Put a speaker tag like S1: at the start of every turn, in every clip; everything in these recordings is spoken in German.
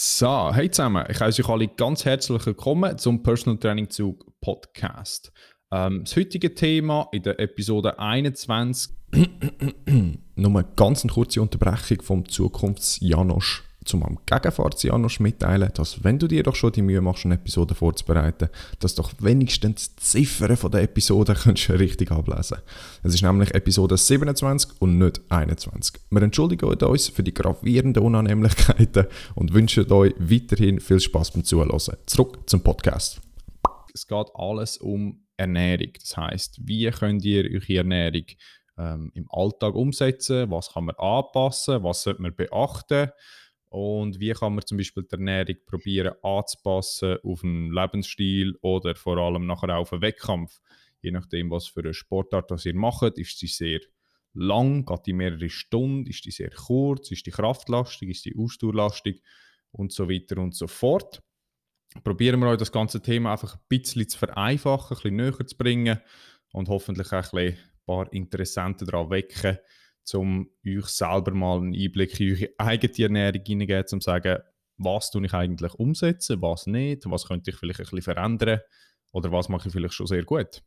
S1: So, hey zusammen, ich heiße euch alle ganz herzlich willkommen zum Personal Training Zug Podcast. Ähm, das heutige Thema in der Episode 21. Nur eine ganz kurze Unterbrechung vom Zukunfts-Janosch zum am Gegenfarts-Janosch mitteilen, dass wenn du dir doch schon die Mühe machst, eine Episode vorzubereiten, dass doch wenigstens die Ziffern der Episode kannst richtig ablesen Es ist nämlich Episode 27 und nicht 21. Wir entschuldigen uns für die gravierenden Unannehmlichkeiten und wünschen euch weiterhin viel Spaß beim Zuhören. Zurück zum Podcast. Es geht alles um Ernährung. Das heißt, wie könnt ihr eure Ernährung ähm, im Alltag umsetzen? Was kann man anpassen? Was sollte man beachten? Und wie kann man zum Beispiel die Ernährung probieren anzupassen auf einen Lebensstil oder vor allem nachher auf einen Wettkampf? Je nachdem, was für eine Sportart das ihr macht, ist sie sehr lang, geht die mehrere Stunden, ist die sehr kurz, ist die kraftlastig, ist die ausdauerlastig und so weiter und so fort. Probieren wir euch das ganze Thema einfach ein bisschen zu vereinfachen, ein bisschen näher zu bringen und hoffentlich auch ein, ein paar Interessenten daran wecken, um euch selber mal einen Einblick in eure eigene Ernährung hineingeben, um zu sagen, was tue ich eigentlich umsetzen, was nicht, was könnte ich vielleicht ein bisschen verändern oder was mache ich vielleicht schon sehr gut.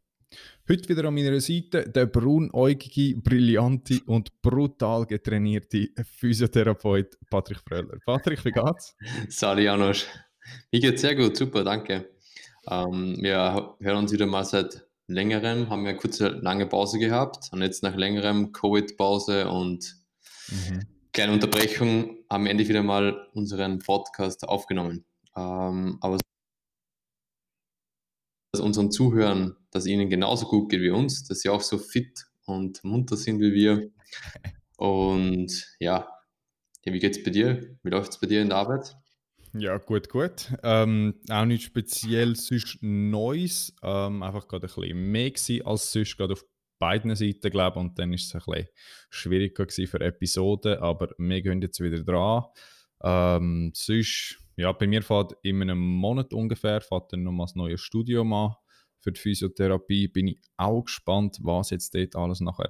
S1: Heute wieder an meiner Seite der braunäugige, brillante und brutal getrainierte Physiotherapeut Patrick Fröller. Patrick, wie geht's?
S2: Sali Janosch. Mir geht's sehr gut, super, danke. Ähm, wir hören uns wieder mal seit längerem haben wir eine kurze, lange Pause gehabt und jetzt nach längerem Covid-Pause und mhm. kleine Unterbrechung haben wir endlich wieder mal unseren Podcast aufgenommen. Ähm, aber dass unseren Zuhörern, dass ihnen genauso gut geht wie uns, dass sie auch so fit und munter sind wie wir. Und ja, ja wie geht's bei dir? Wie läuft es bei dir in der Arbeit?
S1: Ja, gut, gut. Ähm, auch nicht speziell sonst Neues. Ähm, einfach gerade ein bisschen mehr gewesen als sonst, gerade auf beiden Seiten, glaube ich. Und dann ist es ein bisschen schwieriger gewesen für Episoden, aber wir gehen jetzt wieder dran. Ähm, sonst, ja, bei mir fährt in einem Monat ungefähr fährt dann nochmal das neue Studium an für die Physiotherapie. Bin ich auch gespannt, was jetzt dort alles nachher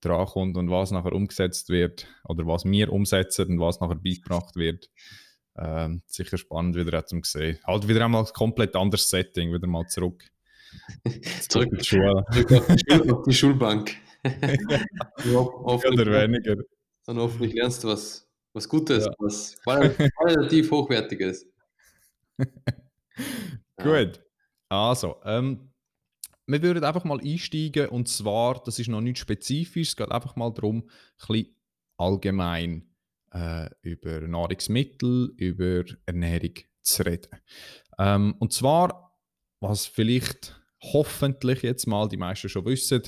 S1: dran kommt und was nachher umgesetzt wird oder was wir umsetzen und was nachher beigebracht wird. Ähm, sicher spannend wieder auch zum sehen. Halt wieder einmal ein komplett anderes Setting, wieder mal zurück.
S2: zurück in die Schule. Auf die, Schulbank.
S1: ja, oder weniger.
S2: Dann hoffentlich lernst du was, was Gutes, ja. was qualitativ Hochwertiges.
S1: Gut. Also, ähm, wir würden einfach mal einsteigen und zwar, das ist noch nicht spezifisch, es geht einfach mal darum, ein bisschen allgemein äh, über Nahrungsmittel, über Ernährung zu reden. Ähm, und zwar, was vielleicht hoffentlich jetzt mal die meisten schon wissen,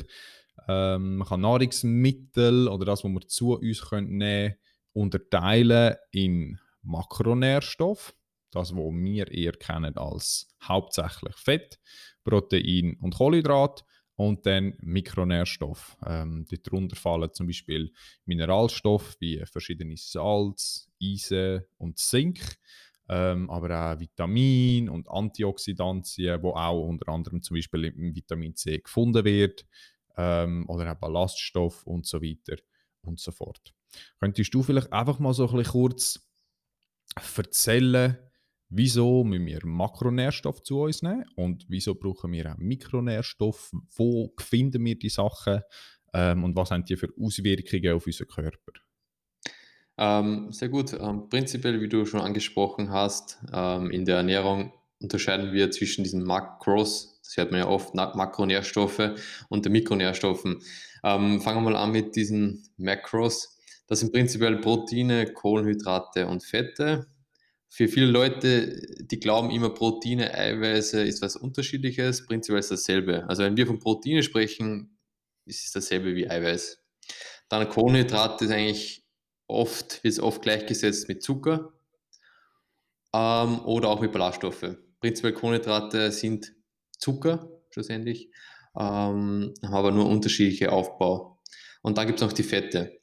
S1: ähm, man kann Nahrungsmittel oder das, was wir zu uns können nehmen unterteilen in Makronährstoff, das, was wir eher kennen als hauptsächlich Fett, Protein und Kohlenhydrat und dann Mikronährstoffe. Ähm, darunter fallen zum Beispiel Mineralstoffe wie verschiedene Salz, Eisen und Zink, ähm, aber auch Vitamin und Antioxidantien, wo auch unter anderem zum Beispiel im Vitamin C gefunden wird, ähm, oder auch Ballaststoff und so weiter und so fort. Könntest du vielleicht einfach mal so ein bisschen kurz erzählen, Wieso müssen wir Makronährstoffe zu uns nehmen und wieso brauchen wir auch Mikronährstoffe? Wo finden wir die Sachen ähm, und was haben die für Auswirkungen auf unseren Körper?
S2: Ähm, sehr gut. Ähm, prinzipiell, wie du schon angesprochen hast, ähm, in der Ernährung unterscheiden wir zwischen diesen Makros, das hört man ja oft, Makronährstoffe und den Mikronährstoffen. Ähm, fangen wir mal an mit diesen Makros. Das sind prinzipiell Proteine, Kohlenhydrate und Fette für viele Leute, die glauben immer, Proteine, Eiweiße ist was Unterschiedliches, prinzipiell ist dasselbe. Also wenn wir von Proteine sprechen, ist es dasselbe wie Eiweiß. Dann Kohlenhydrate ist eigentlich oft, wird oft gleichgesetzt mit Zucker ähm, oder auch mit Ballaststoffe. Prinzipiell Kohlenhydrate sind Zucker schlussendlich, ähm, haben aber nur unterschiedliche Aufbau. Und dann gibt es noch die Fette.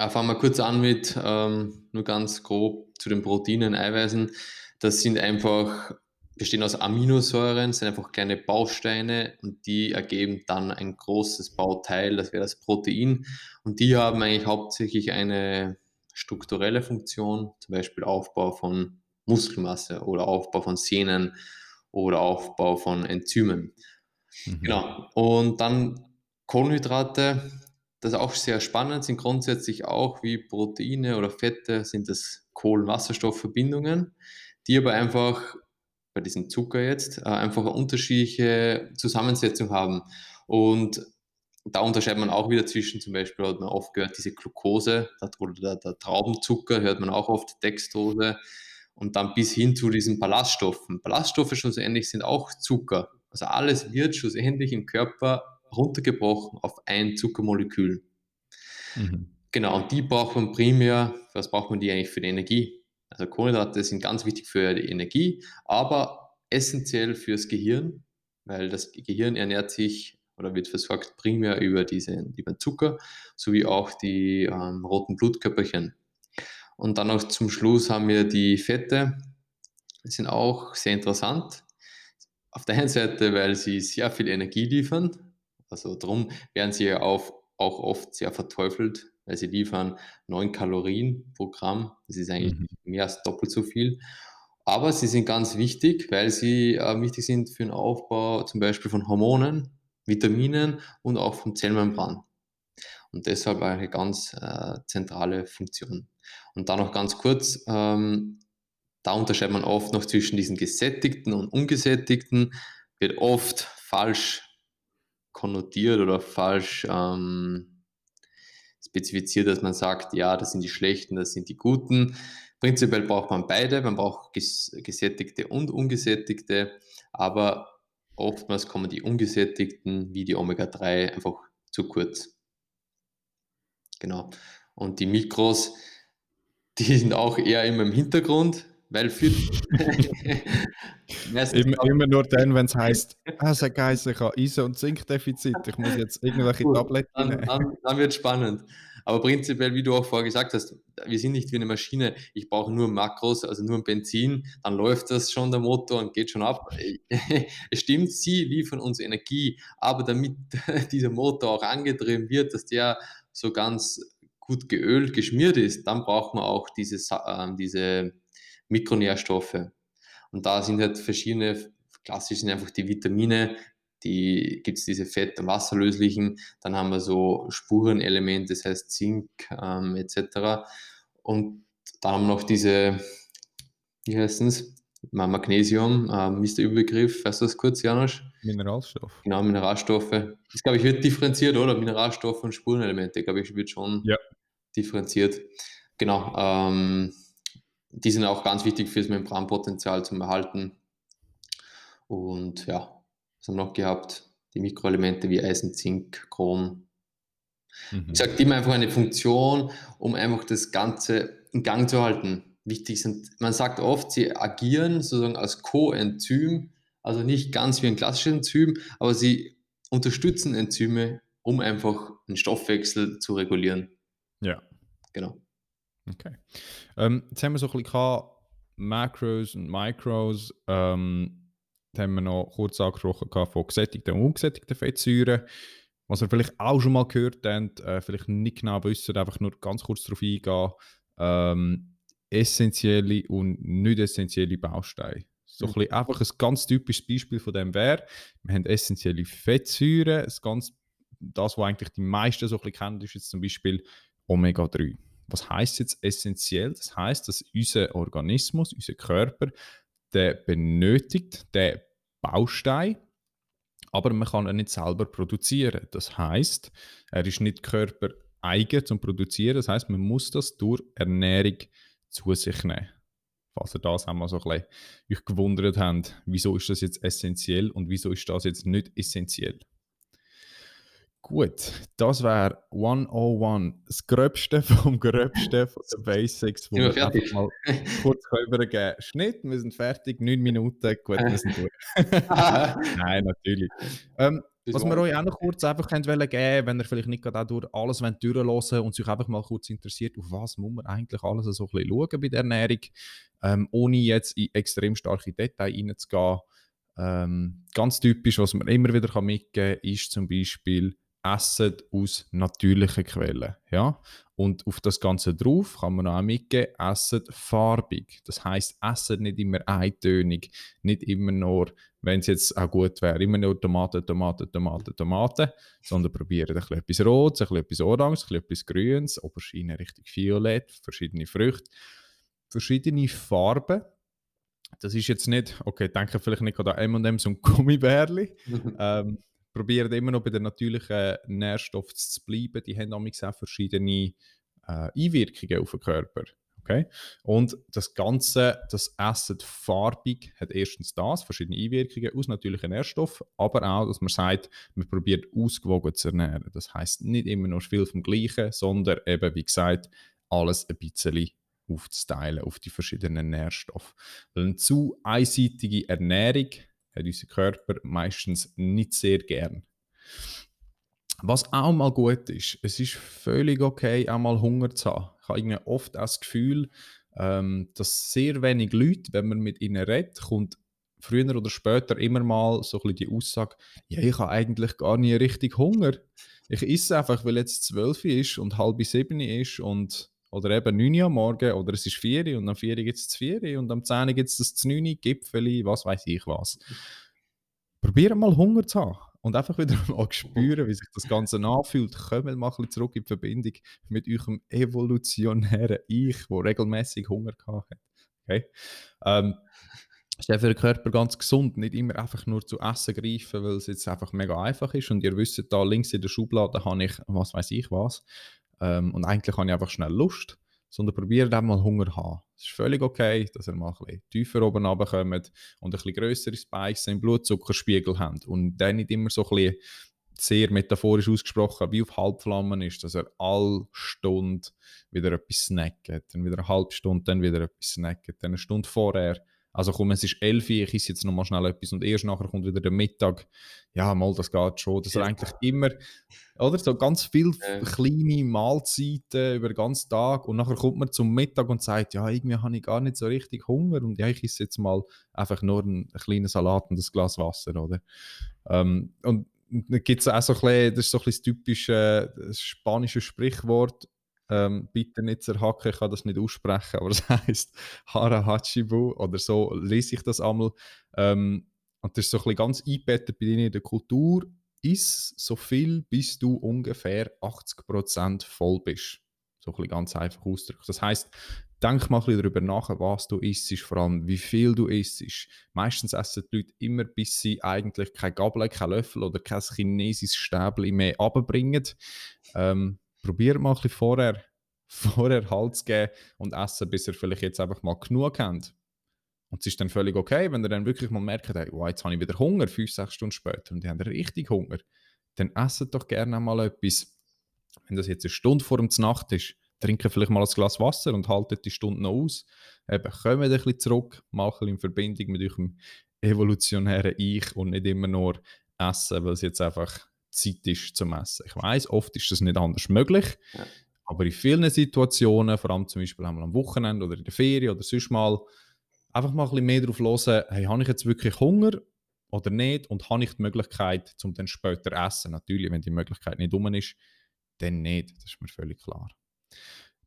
S2: Äh, fangen wir kurz an mit, ähm, nur ganz grob zu den Proteinen, Eiweißen. Das sind einfach, bestehen aus Aminosäuren, sind einfach kleine Bausteine und die ergeben dann ein großes Bauteil, das wäre das Protein. Und die haben eigentlich hauptsächlich eine strukturelle Funktion, zum Beispiel Aufbau von Muskelmasse oder Aufbau von Sehnen oder Aufbau von Enzymen. Mhm. Genau. Und dann Kohlenhydrate, das ist auch sehr spannend, sind grundsätzlich auch wie Proteine oder Fette, sind das Kohlenwasserstoffverbindungen, die aber einfach bei diesem Zucker jetzt äh, einfach eine unterschiedliche Zusammensetzung haben. Und da unterscheidet man auch wieder zwischen, zum Beispiel hat man oft gehört, diese Glucose oder der, der Traubenzucker, hört man auch oft Dextrose und dann bis hin zu diesen Ballaststoffen. Ballaststoffe schlussendlich sind auch Zucker. Also alles wird schlussendlich im Körper runtergebrochen auf ein Zuckermolekül. Mhm. Genau, und die braucht man primär, was braucht man die eigentlich für die Energie? Also Kohlenhydrate sind ganz wichtig für die Energie, aber essentiell fürs Gehirn, weil das Gehirn ernährt sich oder wird versorgt primär über, diese, über Zucker sowie auch die ähm, roten Blutkörperchen. Und dann noch zum Schluss haben wir die Fette, die sind auch sehr interessant. Auf der einen Seite, weil sie sehr viel Energie liefern, also darum werden sie ja auch, auch oft sehr verteufelt, weil sie liefern 9 Kalorien pro Gramm. Das ist eigentlich mhm. mehr als doppelt so viel. Aber sie sind ganz wichtig, weil sie äh, wichtig sind für den Aufbau zum Beispiel von Hormonen, Vitaminen und auch vom Zellmembran. Und deshalb eine ganz äh, zentrale Funktion. Und dann noch ganz kurz, ähm, da unterscheidet man oft noch zwischen diesen gesättigten und ungesättigten, wird oft falsch konnotiert oder falsch ähm, spezifiziert, dass man sagt, ja, das sind die schlechten, das sind die guten. Prinzipiell braucht man beide, man braucht ges gesättigte und ungesättigte, aber oftmals kommen die ungesättigten wie die Omega-3 einfach zu kurz. Genau. Und die Mikros, die sind auch eher immer im Hintergrund, weil für
S1: immer, immer, nur dann, wenn es heißt, ah, so geil, ich habe Eisen- und Zinkdefizit, ich muss jetzt irgendwelche Gut, Tabletten
S2: dann, nehmen. Dann, dann wird es spannend. Aber prinzipiell, wie du auch vorher gesagt hast, wir sind nicht wie eine Maschine. Ich brauche nur Makros, also nur Benzin, dann läuft das schon der Motor und geht schon ab. es stimmt, sie liefern uns Energie, aber damit dieser Motor auch angetrieben wird, dass der so ganz gut geölt, geschmiert ist, dann braucht man auch diese, äh, diese Mikronährstoffe. Und da sind halt verschiedene, klassisch sind einfach die Vitamine, die gibt es diese fett- und wasserlöslichen, dann haben wir so Spurenelemente, das heißt Zink ähm, etc. Und dann haben wir noch diese, wie heißt es, Magnesium, ähm, ist der Überbegriff, weißt du das kurz, Janosch?
S1: Mineralstoff.
S2: Genau, Mineralstoffe. Das glaube ich wird differenziert, oder? Mineralstoffe und Spurenelemente, glaube ich, wird schon ja. differenziert. Genau. Ähm, die sind auch ganz wichtig fürs Membranpotenzial zum Erhalten. Und ja, was haben wir noch gehabt? Die Mikroelemente wie Eisen, Zink, Chrom. Mhm. Ich sage immer einfach eine Funktion, um einfach das Ganze in Gang zu halten. Wichtig sind, man sagt oft, sie agieren sozusagen als Coenzym, also nicht ganz wie ein klassisches Enzym, aber sie unterstützen Enzyme, um einfach den Stoffwechsel zu regulieren.
S1: Ja.
S2: Genau.
S1: Okay. Ähm, jetzt haben wir so ein bisschen Macros und Micros. Ähm, dann haben wir noch kurz angesprochen von gesättigten und ungesättigten Fettsäuren. Was wir vielleicht auch schon mal gehört haben, äh, vielleicht nicht genau wissen, einfach nur ganz kurz darauf eingehen. Ähm, essentielle und nicht essentielle Bausteine. So ein einfach ein ganz typisches Beispiel von dem wäre, wir haben essentielle Fettsäuren, das, ganz, das was eigentlich die meisten so ein bisschen kennen, ist jetzt zum Beispiel Omega-3. Was heißt jetzt essentiell? Das heißt, dass unser Organismus, unser Körper, der benötigt den Baustein, aber man kann ihn nicht selber produzieren. Das heißt, er ist nicht Körper eigen zum Produzieren. Das heißt, man muss das durch Ernährung zu sich nehmen. Falls ihr das einmal so ein bisschen euch gewundert habt, wieso ist das jetzt essentiell und wieso ist das jetzt nicht essentiell? Gut, das wäre 101, das Gröbste vom Gröbsten von den Basics,
S2: wo wir fertig.
S1: mal kurz übergeben Schnitt, wir sind fertig, 9 Minuten, gut, wir sind durch. Nein, natürlich. Ähm, was wir euch auch noch kurz einfach geben wollen, wenn ihr vielleicht nicht gerade durch alles durchhören und sich einfach mal kurz interessiert, auf was muss man eigentlich alles so ein bisschen schauen bei der Ernährung, ähm, ohne jetzt in extrem starke Details reinzugehen. Ähm, ganz typisch, was man immer wieder mitgeben kann, ist zum Beispiel essen aus natürlichen Quellen. Ja? Und auf das Ganze drauf kann man auch mitgeben, essen farbig. Das heißt, essen nicht immer eintönig, nicht immer nur, wenn es jetzt auch gut wäre, immer nur Tomaten, Tomaten, Tomaten, Tomaten, sondern probieren ein bisschen etwas Rotes, ein bisschen etwas Oranges, ein bisschen etwas Grünes, Aubergine richtig violett, verschiedene Früchte, verschiedene Farben. Das ist jetzt nicht, okay, denke vielleicht nicht an M&M's und Gummibärli, ähm, probieren immer noch bei den natürlichen Nährstoffen zu bleiben. Die haben auch verschiedene äh, Einwirkungen auf den Körper. Okay? Und das Ganze, das Essen farbig, hat erstens das, verschiedene Einwirkungen aus natürlichen Nährstoffen, aber auch, dass man sagt, man probiert ausgewogen zu ernähren. Das heißt nicht immer nur viel vom Gleichen, sondern eben, wie gesagt, alles ein bisschen aufzuteilen auf die verschiedenen Nährstoffe. Weil eine zu einseitige Ernährung hat unser Körper meistens nicht sehr gern. Was auch mal gut ist, es ist völlig okay, auch mal Hunger zu haben. Ich habe oft das Gefühl, ähm, dass sehr wenig Leute, wenn man mit ihnen redet, kommt früher oder später immer mal so ein bisschen die Aussage, ja, ich habe eigentlich gar nie richtig Hunger. Ich esse einfach, weil jetzt zwölf ist und halb sieben ist und oder eben 9 Uhr am Morgen, oder es ist 4 Uhr und am 4 Uhr gibt es das 4 Uhr und am 10 Uhr gibt es das 9 Uhr, Gipfeli, was weiß ich was. Probieren mal Hunger zu haben und einfach wieder mal spüren, wie sich das Ganze anfühlt. Kommt mal zurück in Verbindung mit eurem evolutionären Ich, wo regelmäßig Hunger hat. Okay? Ähm, ist ja für den Körper ganz gesund, nicht immer einfach nur zu Essen greifen, weil es jetzt einfach mega einfach ist und ihr wisst, da links in der Schublade habe ich, was weiß ich was, ähm, und eigentlich habe ich einfach schnell Lust, sondern probiert auch mal Hunger zu haben. Es ist völlig okay, dass ihr mal ein bisschen tiefer oben runterkommt und ein bisschen grössere Spikes im Blutzuckerspiegel habt und dann nicht immer so ein bisschen sehr metaphorisch ausgesprochen, wie auf Halbflammen ist, dass er alle Stunde wieder etwas snackt, dann wieder eine halbe Stunde, dann wieder etwas snackt, dann eine Stunde vorher also komm, es ist 11 Uhr, ich esse jetzt noch mal schnell etwas und erst nachher kommt wieder der Mittag. Ja, mal, das geht schon. Das ja. ist eigentlich immer, oder? So ganz viele ja. kleine Mahlzeiten über den ganzen Tag und nachher kommt man zum Mittag und sagt, ja, irgendwie habe ich gar nicht so richtig Hunger und ja, ich esse jetzt mal einfach nur einen, einen kleinen Salat und ein Glas Wasser, oder? Ähm, und dann gibt es auch so ein bisschen, das ist so ein bisschen das typische das spanische Sprichwort, ähm, bitte nicht zerhacken, ich kann das nicht aussprechen, aber es heißt Hara Hachibu oder so lese ich das einmal. Ähm, und das ist so ein bisschen ganz eingebettet bei ihnen in der Kultur. Ist so viel, bis du ungefähr 80% voll bist. So ein bisschen ganz einfach ausdrücken. Das heißt, denk mal ein bisschen darüber nach, was du isst, vor allem wie viel du isst. Meistens essen die Leute immer, bis sie eigentlich kein Gabel, kein Löffel oder kein chinesisches Stäbchen mehr abbringen. Ähm, probiert mal ein bisschen vorher, vorher Halt zu geben und essen, bis ihr vielleicht jetzt einfach mal genug habt. Und es ist dann völlig okay, wenn ihr dann wirklich mal merkt, hey, wow, jetzt habe ich wieder Hunger, fünf, sechs Stunden später, und ihr habt richtig Hunger, dann esset doch gerne mal etwas. Wenn das jetzt eine Stunde vor dem Nacht ist, trinken vielleicht mal ein Glas Wasser und haltet die Stunde noch aus. Eben, kommt ein bisschen zurück, mal ein bisschen in Verbindung mit eurem evolutionären Ich und nicht immer nur essen, weil es jetzt einfach Zeit ist zum Essen. Ich weiß, oft ist das nicht anders möglich, ja. aber in vielen Situationen, vor allem zum Beispiel am Wochenende oder in der Ferien oder sonst mal, einfach mal ein bisschen mehr darauf hören, hey, habe ich jetzt wirklich Hunger oder nicht und habe ich die Möglichkeit, zum dann später essen. Natürlich, wenn die Möglichkeit nicht um ist, dann nicht. Das ist mir völlig klar.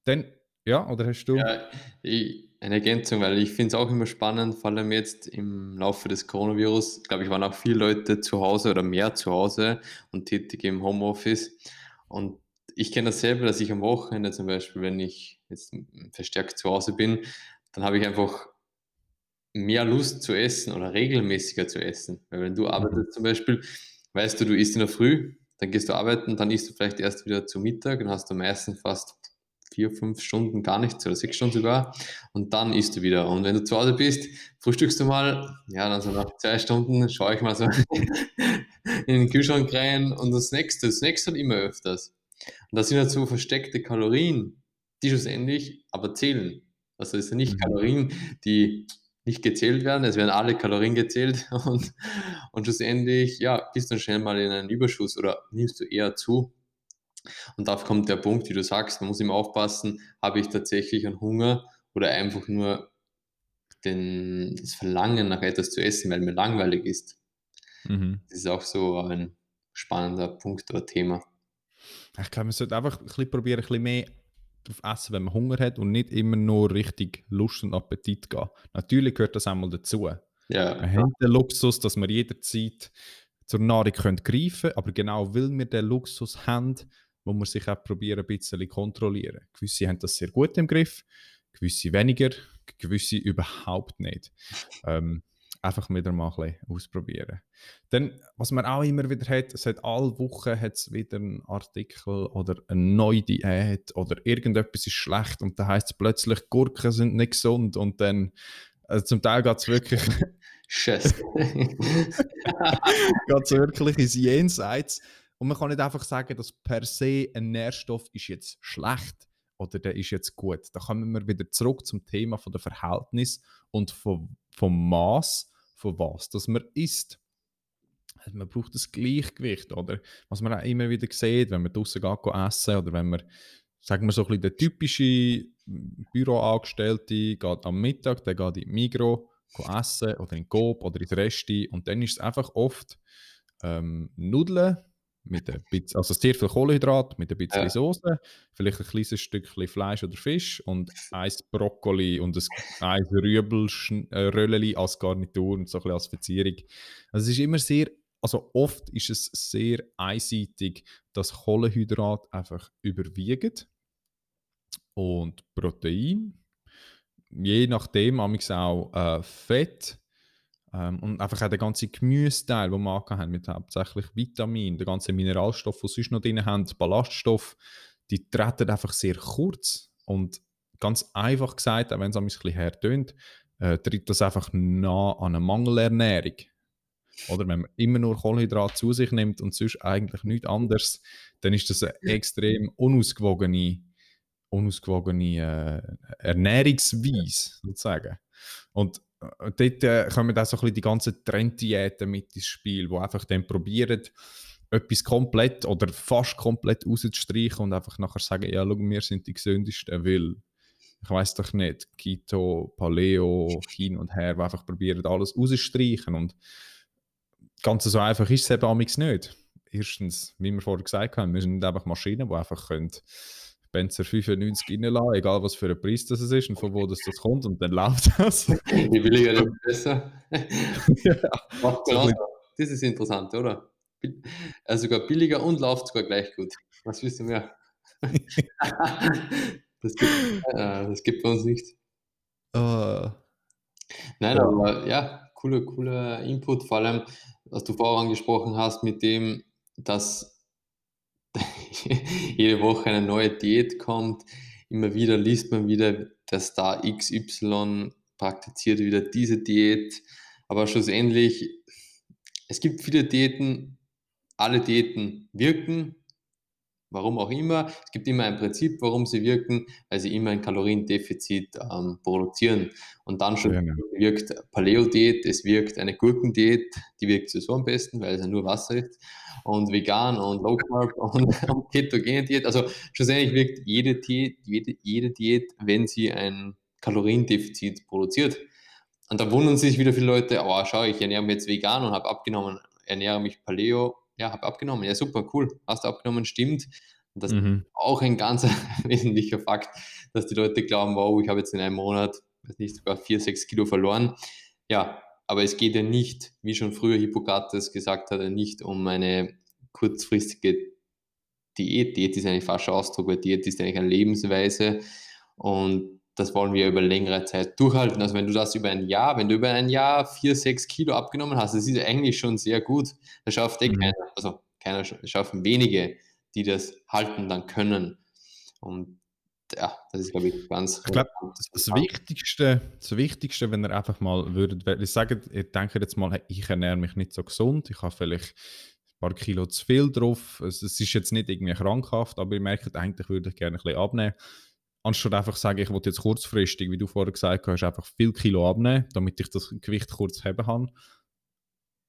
S1: Dann, ja, oder hast du?
S2: Ja, ich, eine Ergänzung, weil ich finde es auch immer spannend, vor allem jetzt im Laufe des Coronavirus, glaube ich, waren auch viele Leute zu Hause oder mehr zu Hause und tätig im Homeoffice. Und ich kenne das selber, dass ich am Wochenende zum Beispiel, wenn ich jetzt verstärkt zu Hause bin, dann habe ich einfach mehr Lust zu essen oder regelmäßiger zu essen. Weil wenn du arbeitest zum Beispiel, weißt du, du isst in der Früh, dann gehst du arbeiten, dann isst du vielleicht erst wieder zu Mittag, dann hast du meistens fast vier, fünf Stunden gar nichts oder sechs Stunden sogar und dann isst du wieder. Und wenn du zu Hause bist, frühstückst du mal, ja, dann so nach zwei Stunden schaue ich mal so in den Kühlschrank rein und das nächste, das nächste halt immer öfters. Und das sind halt so versteckte Kalorien, die schlussendlich aber zählen. Also es sind nicht mhm. Kalorien, die nicht gezählt werden, es werden alle Kalorien gezählt und, und schlussendlich, ja, bist du schnell mal in einen Überschuss oder nimmst du eher zu. Und da kommt der Punkt, wie du sagst, man muss immer aufpassen, habe ich tatsächlich einen Hunger oder einfach nur den, das Verlangen nach etwas zu essen, weil mir langweilig ist. Mhm. Das ist auch so ein spannender Punkt oder Thema.
S1: Ich glaube, man sollte einfach ein bisschen probieren, ein bisschen mehr darauf essen, wenn man Hunger hat und nicht immer nur richtig Lust und Appetit gehen. Natürlich gehört das einmal dazu.
S2: Ja.
S1: Wir haben den Luxus, dass wir jederzeit zur Nahrung können greifen können, aber genau weil wir den Luxus haben, muss man sich auch probieren, ein bisschen kontrollieren. Gewisse haben das sehr gut im Griff, gewisse weniger, gewisse überhaupt nicht. Ähm, einfach wieder mal ein bisschen ausprobieren. Dann, was man auch immer wieder hat, es hat alle Wochen hat's wieder einen Artikel oder eine neue Diät oder irgendetwas ist schlecht und da heißt es plötzlich, Gurken sind nicht gesund und dann, also zum Teil geht es wirklich...
S2: Scheiße.
S1: geht es wirklich ins Jenseits und man kann nicht einfach sagen, dass per se ein Nährstoff ist jetzt schlecht oder der ist jetzt gut. Da kommen wir wieder zurück zum Thema von der Verhältnis und vom, vom Maß von was dass man isst. Also man braucht das Gleichgewicht, oder? Was man auch immer wieder sieht, wenn man draußen geht essen oder wenn man, sagen wir so ein bisschen der typische Büroangestellte geht am Mittag, der geht in Migro essen oder in Coop oder ins Resti und dann ist es einfach oft ähm, Nudeln mit ein bisschen, also sehr viel Kohlenhydrat mit ein bisschen ja. Soße, vielleicht ein kleines Stückchen Fleisch oder Fisch und ein Brokkoli und ein, ein Rüebelröllchen als Garnitur und so ein bisschen als Verzierung. Also es ist immer sehr, also oft ist es sehr einseitig, dass Kohlenhydrat einfach überwiegt und Protein, je nachdem, auch äh, Fett ähm, und einfach auch der ganze Gemüseteil, den wir haben, mit hauptsächlich Vitaminen, der ganze Mineralstoff, die sonst noch drin haben, Ballaststoff, die treten einfach sehr kurz. Und ganz einfach gesagt, auch wenn es ein bisschen hertönt, äh, tritt das einfach nah an eine Mangelernährung. Oder wenn man immer nur Kohlenhydrat zu sich nimmt und sonst eigentlich nichts anderes, dann ist das eine extrem unausgewogene, unausgewogene äh, Ernährungsweise, sozusagen. Und dort äh, kommen auch so ein bisschen die ganzen Trenddiäten mit ins Spiel, wo einfach dann probieren, etwas komplett oder fast komplett rauszustreichen und einfach nachher sagen, ja, schau, wir sind die gesündesten, weil ich weiß doch nicht, Keto, Paleo, hin und her, wo einfach probieren, alles rauszustreichen und ganz so einfach ist es eben nicht. Erstens, wie wir vorher gesagt haben, wir sind einfach Maschinen, die einfach können Benzer 95 reinlassen, egal was für ein Preis das ist und von wo das, das kommt und dann läuft das.
S2: Je billiger, desto besser. ja. Das ist interessant, oder? Also sogar billiger und läuft sogar gleich gut. Was willst du mehr? das, gibt, äh, das gibt bei uns nicht. Uh, Nein, ja. aber ja, cooler, cooler Input, vor allem, was du vorher angesprochen hast, mit dem, dass jede Woche eine neue Diät kommt. Immer wieder liest man wieder, dass da XY praktiziert wieder diese Diät. Aber schlussendlich, es gibt viele Diäten, alle Diäten wirken, warum auch immer. Es gibt immer ein Prinzip, warum sie wirken, weil sie immer ein Kaloriendefizit ähm, produzieren. Und dann schon ja, ja. wirkt Paleo-Diät, es wirkt eine Gurkendiät, die wirkt sowieso am besten, weil es ja nur Wasser ist und vegan und Low Carb und, und ketogene Diät. Also schlussendlich wirkt jede Diät, jede, jede Diät, wenn sie ein Kaloriendefizit produziert. Und da wundern sich wieder viele Leute, oh, schau, ich ernähre mich jetzt vegan und habe abgenommen, ernähre mich Paleo, ja, habe abgenommen. Ja, super, cool, hast du abgenommen, stimmt. Und das mhm. ist auch ein ganz wesentlicher Fakt, dass die Leute glauben, wow, ich habe jetzt in einem Monat, weiß nicht, sogar vier, sechs Kilo verloren. Ja, aber es geht ja nicht, wie schon früher Hippokrates gesagt hat, nicht um eine kurzfristige Diät. Diät ist ein falscher Ausdruck, weil Diät ist eigentlich eine Lebensweise und das wollen wir über längere Zeit durchhalten. Also wenn du das über ein Jahr, wenn du über ein Jahr vier, sechs Kilo abgenommen hast, das ist eigentlich schon sehr gut. Das schafft eh mhm. keiner, also keiner, schaffen wenige, die das halten dann können. Und ja, das ist, glaube ich, ganz.
S1: Ich glaube, das, das, Wichtigste, das Wichtigste, wenn ihr einfach mal würdet, ich sage, ihr denkt jetzt mal, ich ernähre mich nicht so gesund, ich habe vielleicht ein paar Kilo zu viel drauf, es, es ist jetzt nicht irgendwie krankhaft, aber ihr merkt, eigentlich würde ich gerne ein bisschen abnehmen. Anstatt einfach sagen, ich wollte jetzt kurzfristig, wie du vorher gesagt hast, einfach viel Kilo abnehmen, damit ich das Gewicht kurz haben kann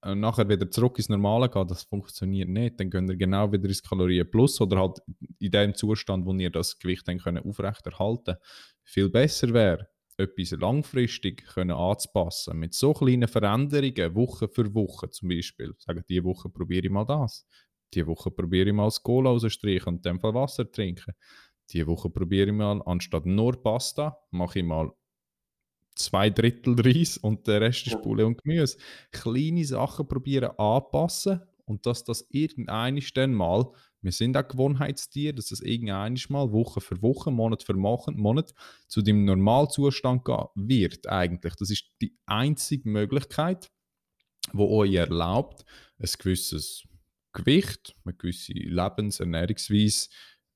S1: äh, nachher wieder zurück ins Normale gehen, das funktioniert nicht. Dann gehen ihr genau wieder ins Kalorien Plus oder halt in dem Zustand, wo ihr das Gewicht dann können aufrechterhalten Viel besser wäre, etwas langfristig können anzupassen. Mit so kleinen Veränderungen, Woche für Woche zum Beispiel. Sagen, diese Woche probiere ich mal das. Die Woche probiere ich mal das Cola rausstreichen und in dem Fall Wasser trinken. Die Woche probiere ich mal, anstatt nur Pasta, mache ich mal zwei Drittel Reis und der Rest ist Poulet und Gemüse. Kleine Sachen probieren anpassen und dass das irgendein dann mal, wir sind auch Gewohnheitstiere, dass das irgendein mal Woche für Woche, Monat für Monat zu dem Normalzustand gehen wird eigentlich. Das ist die einzige Möglichkeit, wo euch erlaubt, ein gewisses Gewicht, eine gewisse Lebensernährungsweise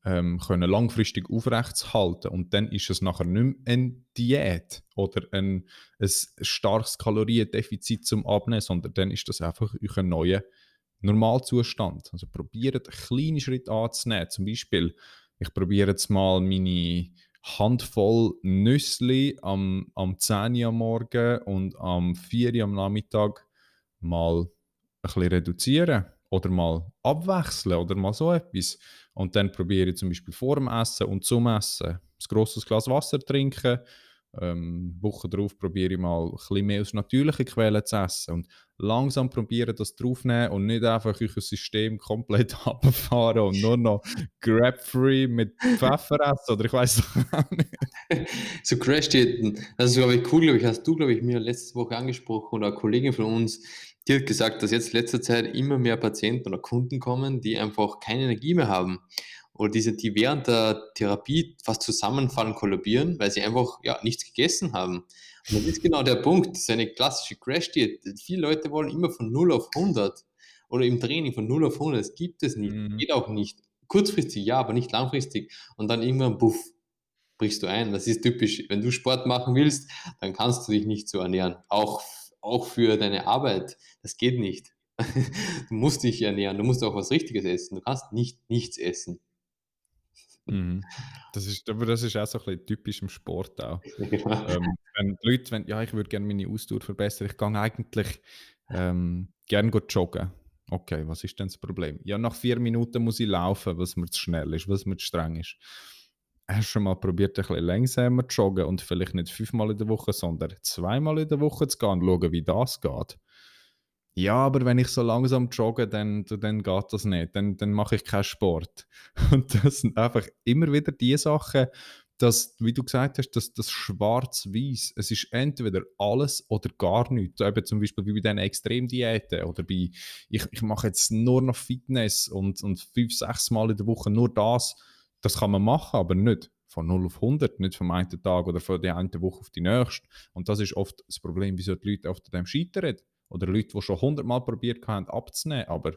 S1: ähm, können langfristig aufrechtzuhalten und dann ist es nachher nicht mehr eine Diät oder ein, ein starkes Kaloriendefizit zum Abnehmen, sondern dann ist das einfach euer neuer Normalzustand. Also probiert kleine Schritte anzunehmen. Zum Beispiel, ich probiere jetzt mal meine Handvoll Nüssli am, am 10 Uhr am Morgen und am 4 Uhr am Nachmittag mal ein bisschen reduzieren oder mal abwechseln oder mal so etwas. Und dann probiere ich zum Beispiel vor dem Essen und zum Essen ein grosses Glas Wasser trinken. Ähm, Woche darauf probiere ich mal ein bisschen mehr aus natürlichen Quellen zu essen und langsam probieren, das draufnehmen und nicht einfach euer System komplett abfahren und nur noch Grab-free mit Pfeffer essen oder ich weiß auch
S2: nicht. So Crash-Diäten, das ist glaube ich cool, glaube ich, hast du glaube ich mir letzte Woche angesprochen oder eine Kollegin von uns, die hat gesagt, dass jetzt in letzter Zeit immer mehr Patienten oder Kunden kommen, die einfach keine Energie mehr haben oder diese, die während der Therapie fast zusammenfallen, kollabieren, weil sie einfach ja, nichts gegessen haben. Und das ist genau der Punkt, das ist eine klassische Crash-Diät. Viele Leute wollen immer von 0 auf 100 oder im Training von 0 auf 100. Das gibt es nicht, mhm. geht auch nicht. Kurzfristig ja, aber nicht langfristig. Und dann irgendwann, puff, brichst du ein. Das ist typisch. Wenn du Sport machen willst, dann kannst du dich nicht so ernähren. Auch auch für deine Arbeit. Das geht nicht. Du musst dich ernähren, du musst auch was Richtiges essen. Du kannst nicht nichts essen.
S1: Mhm. Das ist, aber das ist auch so ein bisschen typisch im Sport auch. ähm, wenn Leute, wenn, ja, ich würde gerne meine Ausdauer verbessern, ich gehe eigentlich ähm, gerne joggen. Okay, was ist denn das Problem? Ja, nach vier Minuten muss ich laufen, was mir zu schnell ist, was mir zu streng ist hast du mal probiert, ein bisschen langsamer zu joggen und vielleicht nicht fünfmal in der Woche, sondern zweimal in der Woche zu gehen und schauen, wie das geht? Ja, aber wenn ich so langsam jogge, dann, dann geht das nicht. Dann, dann mache ich keinen Sport. Und das sind einfach immer wieder die Sachen, dass, wie du gesagt hast, dass das Schwarz-Weiß, es ist entweder alles oder gar nichts. Eben zum Beispiel wie bei diesen Extremdiäten oder bei, ich, ich mache jetzt nur noch Fitness und, und fünf, sechs Mal in der Woche nur das das kann man machen, aber nicht von 0 auf 100, nicht vom einen Tag oder von der einen Woche auf die nächste. Und das ist oft das Problem, wieso die Leute oft dem scheitern. Oder Leute, die schon 100 Mal probiert haben, abzunehmen, aber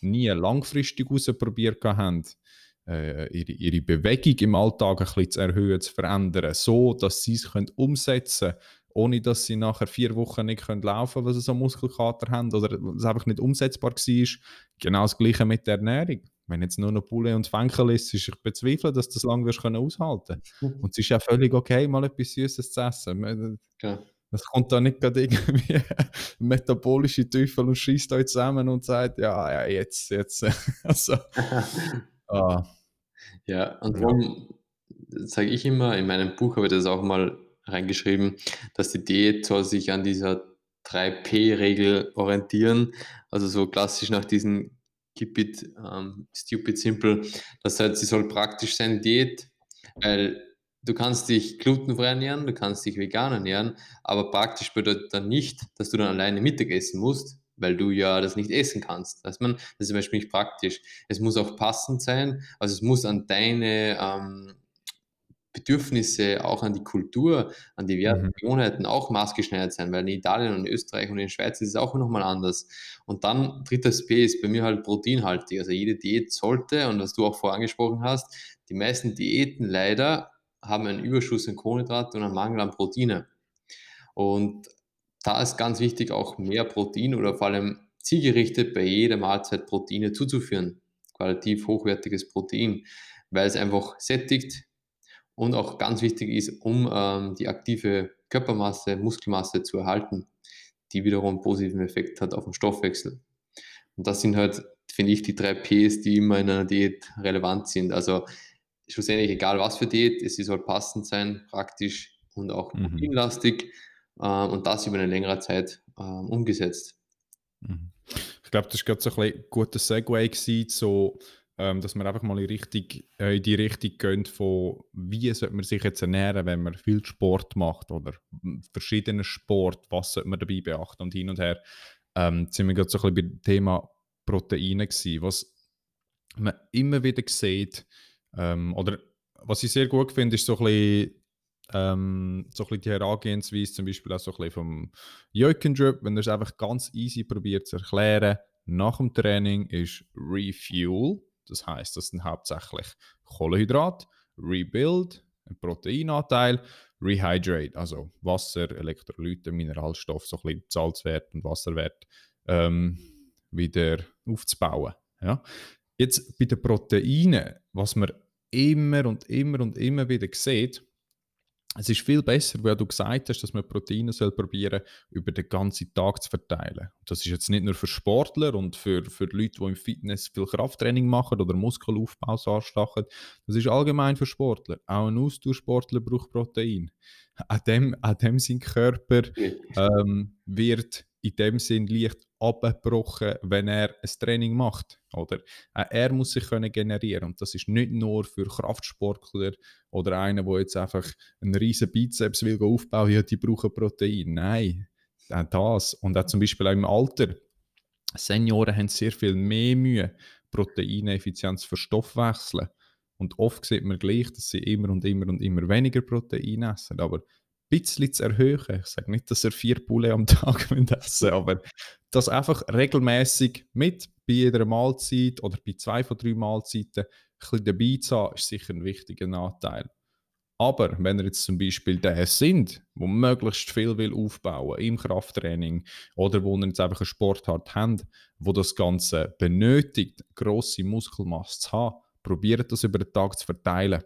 S1: nie langfristig probiert haben, äh, ihre, ihre Bewegung im Alltag ein bisschen zu erhöhen, zu verändern, so dass sie es können umsetzen können, ohne dass sie nachher vier Wochen nicht können laufen können, weil sie so Muskelkater haben oder es einfach nicht umsetzbar war. Genau das Gleiche mit der Ernährung. Wenn jetzt nur noch Poulet und Fenkel ist, ist ich bezweifle, dass das lange wirst können aushalten mhm. Und es ist ja völlig okay, mal etwas Süßes zu essen. Ja. Das kommt da nicht gerade irgendwie metabolische Teufel und schießt euch zusammen und sagt, ja, ja, jetzt, jetzt. also,
S2: ah. Ja, und darum sage ich immer, in meinem Buch habe ich das auch mal reingeschrieben, dass die Diät soll sich an dieser 3P-Regel orientieren, also so klassisch nach diesen keep it um, stupid simple. Das heißt, sie soll praktisch sein, Diät, weil du kannst dich glutenfrei ernähren, du kannst dich vegan ernähren, aber praktisch bedeutet dann nicht, dass du dann alleine Mittag essen musst, weil du ja das nicht essen kannst. Das, man, das ist zum Beispiel nicht praktisch. Es muss auch passend sein, also es muss an deine ähm, Bedürfnisse auch an die Kultur, an die Werte, mhm. Gewohnheiten auch maßgeschneidert sein, weil in Italien und Österreich und in Schweiz ist es auch nochmal anders. Und dann drittes P ist bei mir halt proteinhaltig. Also jede Diät sollte, und was du auch vorangesprochen hast, die meisten Diäten leider haben einen Überschuss an Kohlenhydrate und einen Mangel an Proteine. Und da ist ganz wichtig, auch mehr Protein oder vor allem zielgerichtet bei jeder Mahlzeit Proteine zuzuführen. Qualitativ hochwertiges Protein, weil es einfach sättigt, und auch ganz wichtig ist, um ähm, die aktive Körpermasse, Muskelmasse zu erhalten, die wiederum einen positiven Effekt hat auf den Stoffwechsel. Und das sind halt, finde ich, die drei Ps, die immer in einer Diät relevant sind. Also schlussendlich, egal was für Diät, es soll passend sein, praktisch und auch mhm. proteinlastig äh, und das über eine längere Zeit äh, umgesetzt.
S1: Mhm. Ich glaube, das war gerade so ein guter Segway gewesen, so, ähm, dass man einfach mal in, Richtung, äh, in die Richtung geht von, wie sollte man sich jetzt ernähren, wenn man viel Sport macht oder verschiedene Sport, was sollte man dabei beachten und hin und her. Ähm, sind wir gerade so ein bisschen beim Thema Proteine gewesen, was man immer wieder sieht, ähm, oder was ich sehr gut finde, ist so ein bisschen ähm, so ein bisschen die Herangehensweise, zum Beispiel auch so ein bisschen vom Jökendrip, wenn er es einfach ganz easy probiert zu erklären, nach dem Training ist Refuel, das heißt, das sind hauptsächlich Kohlenhydrat, Rebuild, ein Proteinanteil, Rehydrate, also Wasser, Elektrolyte, Mineralstoff, so ein bisschen Salzwert und Wasserwert ähm, wieder aufzubauen. Ja. Jetzt bei den Proteinen, was man immer und immer und immer wieder sieht, es ist viel besser, weil du gesagt hast, dass man Proteine soll probieren über den ganzen Tag zu verteilen. Das ist jetzt nicht nur für Sportler und für, für Leute, die im Fitness viel Krafttraining machen oder Muskelaufbau anstachen. Das ist allgemein für Sportler. Auch ein Ausdauersportler braucht Protein. An dem, an dem sein Körper ähm, wird in dem Sinn leicht abgebrochen, wenn er ein Training macht. Oder? Er muss sich können generieren und das ist nicht nur für Kraftsportler oder einen, der jetzt einfach einen riesen Bizeps will aufbauen, ja, die brauchen Protein. Nein, auch das. Und auch zum Beispiel auch im Alter. Senioren haben sehr viel mehr Mühe, Proteineffizienz für Stoffwechseln. Und oft sieht man gleich, dass sie immer und immer und immer weniger Protein essen. Aber bisschen zu erhöhen. Ich sage nicht, dass er vier Bulle am Tag essen aber das einfach regelmäßig mit bei jeder Mahlzeit oder bei zwei von drei Mahlzeiten ein bisschen dabei zu haben, ist sicher ein wichtiger Nachteil. Aber wenn ihr jetzt zum Beispiel der sind, wo möglichst viel will aufbauen im Krafttraining oder wo ihr jetzt einfach einen Sportart habt, wo das Ganze benötigt, grosse Muskelmasse zu haben, probiert das über den Tag zu verteilen.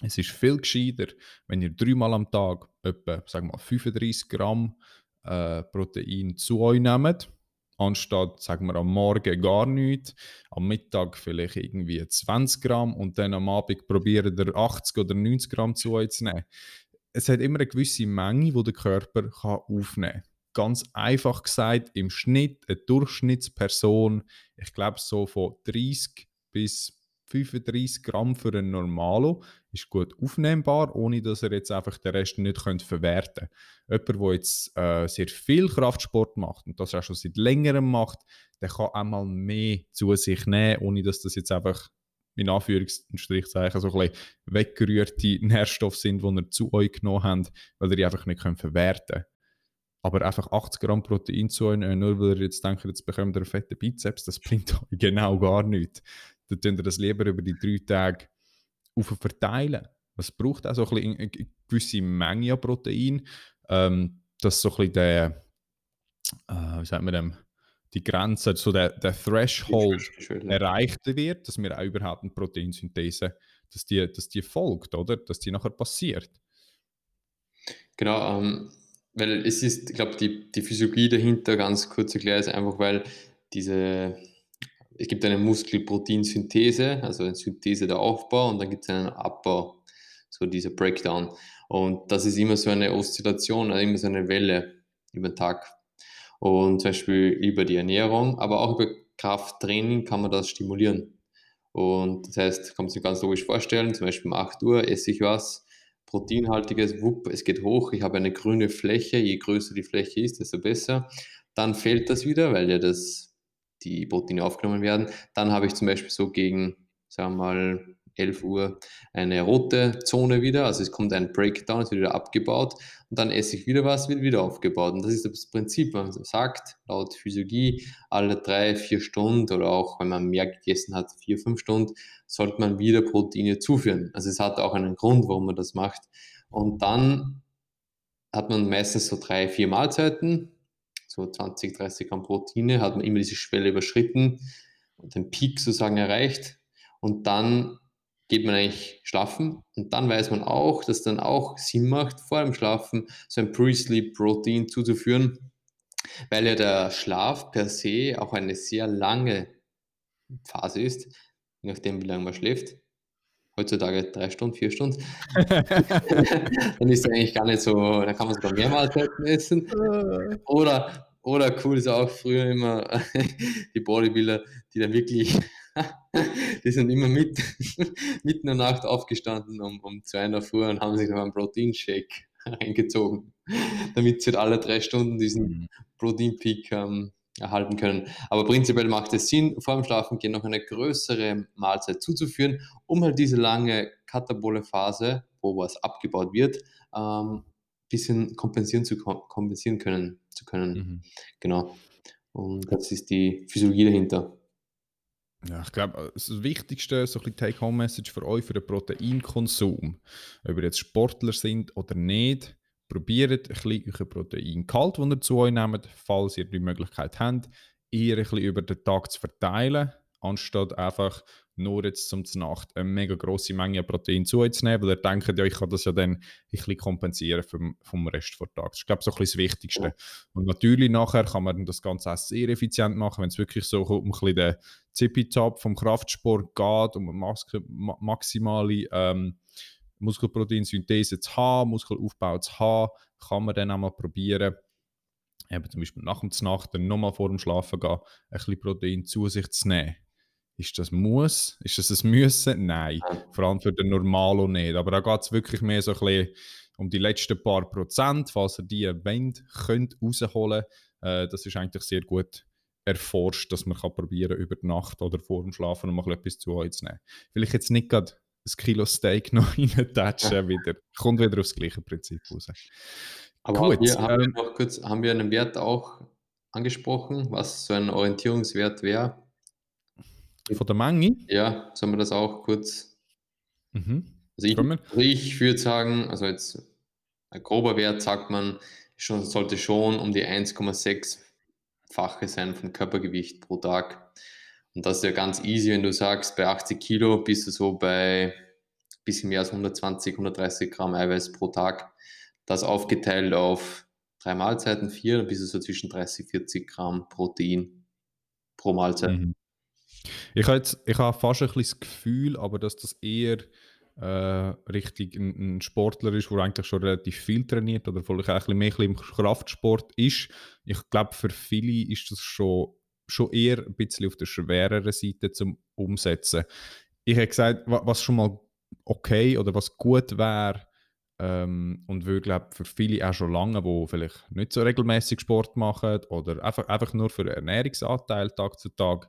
S1: Es ist viel gescheiter, wenn ihr dreimal am Tag etwa sagen wir, 35 Gramm äh, Protein zu euch nehmt, anstatt sagen wir, am Morgen gar nichts, am Mittag vielleicht irgendwie 20 Gramm und dann am Abend probiert ihr 80 oder 90 Gramm zu euch zu nehmen. Es hat immer eine gewisse Menge, die der Körper kann aufnehmen kann. Ganz einfach gesagt, im Schnitt eine Durchschnittsperson, ich glaube so von 30 bis 35 Gramm für einen Normalo ist gut aufnehmbar, ohne dass er jetzt einfach den Rest nicht könnt verwerten könnte. Jemand, der jetzt äh, sehr viel Kraftsport macht und das auch schon seit längerem macht, der kann einmal mehr zu sich nehmen, ohne dass das jetzt einfach in Anführungszeichen so ein bisschen weggerührte Nährstoffe sind, die er zu euch genommen habt, weil ihr die einfach nicht könnt verwerten könnt. Aber einfach 80 Gramm Protein zu euch, nur weil ihr jetzt denkt, jetzt bekommt ihr einen fetten Bizeps, das bringt euch genau gar nichts dann tun ihr das lieber über die drei Tage auf verteilen. Es braucht auch so ein eine gewisse Menge an Protein, ähm, dass so ein bisschen der, äh, wie sagt man dem, die Grenze, so der, der Threshold erreicht wird, dass wir auch überhaupt eine Proteinsynthese, dass die, dass die folgt, oder? Dass die nachher passiert.
S2: Genau, ähm, weil es ist, ich glaube, die, die Physiologie dahinter, ganz kurz erklärt, ist einfach, weil diese es gibt eine Muskelproteinsynthese, also eine Synthese der Aufbau und dann gibt es einen Abbau, so dieser Breakdown. Und das ist immer so eine Oszillation, also immer so eine Welle über den Tag. Und zum Beispiel über die Ernährung, aber auch über Krafttraining kann man das stimulieren. Und das heißt, kann man sich ganz logisch vorstellen, zum Beispiel um 8 Uhr esse ich was, proteinhaltiges, wupp, es geht hoch, ich habe eine grüne Fläche, je größer die Fläche ist, desto besser. Dann fällt das wieder, weil ja das die Proteine aufgenommen werden. Dann habe ich zum Beispiel so gegen, sagen wir mal, 11 Uhr eine rote Zone wieder, also es kommt ein Breakdown, es wird wieder abgebaut und dann esse ich wieder was, wird wieder aufgebaut. Und das ist das Prinzip, man sagt, laut Physiologie, alle drei, vier Stunden oder auch wenn man mehr gegessen hat, vier, fünf Stunden, sollte man wieder Proteine zuführen. Also es hat auch einen Grund, warum man das macht. Und dann hat man meistens so drei, vier Mahlzeiten, so 20, 30 Gramm Proteine, hat man immer diese Schwelle überschritten und den Peak sozusagen erreicht. Und dann geht man eigentlich schlafen und dann weiß man auch, dass dann auch Sinn macht, vor dem Schlafen so ein Pre-Sleep-Protein zuzuführen, weil ja der Schlaf per se auch eine sehr lange Phase ist, je nachdem, wie lange man schläft heutzutage drei Stunden, vier Stunden, dann ist es eigentlich gar nicht so, da kann man sogar mehr Mahlzeiten essen. Oder oder cool ist auch früher immer die Bodybuilder, die dann wirklich, die sind immer mit, mitten in der Nacht aufgestanden um, um zwei in der Früh und haben sich noch einen Proteinshake reingezogen, damit sie halt alle drei Stunden diesen mhm. Protein-Peak ähm, erhalten können. Aber prinzipiell macht es Sinn, vor dem Schlafengehen noch eine größere Mahlzeit zuzuführen, um halt diese lange katabole Phase, wo was abgebaut wird, ähm, bisschen kompensieren zu kompensieren können zu können. Mhm. Genau. Und das ist die Physiologie dahinter.
S1: Ja, ich glaube, das Wichtigste, so ein Take-Home-Message für euch, für den Proteinkonsum, ob ihr jetzt Sportler sind oder nicht, probiert ein bisschen euren Proteingehalt, den ihr zu euch nehmt, falls ihr die Möglichkeit habt, eher ein bisschen über den Tag zu verteilen, anstatt einfach nur jetzt zum Nacht eine mega grosse Menge Protein zu euch zu nehmen, weil ihr denkt, ja, ich kann das ja dann ein bisschen kompensieren vom, vom Rest des Tages. Das ist, glaube ich, so ein bisschen das Wichtigste. Und natürlich nachher kann man das Ganze auch sehr effizient machen, wenn es wirklich so um ein bisschen den Zippy-Top vom Kraftsport geht, um eine maximale ähm, Muskelproteinsynthese zu haben, Muskelaufbau zu haben, kann man dann auch mal probieren, eben zum Beispiel nach dem Nacht, dann nochmal vor dem Schlafen gehen, ein bisschen Protein zu sich zu nehmen. Ist das Muss? Ist das ein Müssen? Nein. Vor allem für den Normalo nicht. Aber da geht es wirklich mehr so ein bisschen um die letzten paar Prozent, falls ihr die wollt, könnt rausholen. Äh, das ist eigentlich sehr gut erforscht, dass man kann probieren über die Nacht oder vor dem Schlafen noch mal etwas zu euch zu nehmen. Vielleicht jetzt nicht gerade ein Kilo Steak noch reintatschen, wieder. kommt wieder aufs gleiche Prinzip raus.
S2: Aber Gut, hier haben wir ähm, noch kurz, haben wir einen Wert auch angesprochen, was so ein Orientierungswert wäre?
S1: Von der Menge?
S2: Ja, sollen wir das auch kurz? Mhm. Also ich, also ich würde sagen, also jetzt ein grober Wert sagt man, schon, sollte schon um die 1,6-fache sein vom Körpergewicht pro Tag. Und das ist ja ganz easy, wenn du sagst, bei 80 Kilo bist du so bei ein bisschen mehr als 120, 130 Gramm Eiweiß pro Tag. Das aufgeteilt auf drei Mahlzeiten, vier, dann bist du so zwischen 30, 40 Gramm Protein pro Mahlzeit. Mhm.
S1: Ich habe, jetzt, ich habe fast ein bisschen das Gefühl, aber dass das eher äh, richtig ein, ein, Sportler ist, der eigentlich schon relativ viel trainiert oder vielleicht ein bisschen mehr im Kraftsport ist. Ich glaube, für viele ist das schon, schon eher ein bisschen auf der schwereren Seite zum Umsetzen. Ich habe gesagt, was schon mal okay oder was gut wäre, ähm, und würde, glaube für viele auch schon lange, die vielleicht nicht so regelmäßig Sport machen oder einfach, einfach nur für den Ernährungsanteil Tag zu Tag,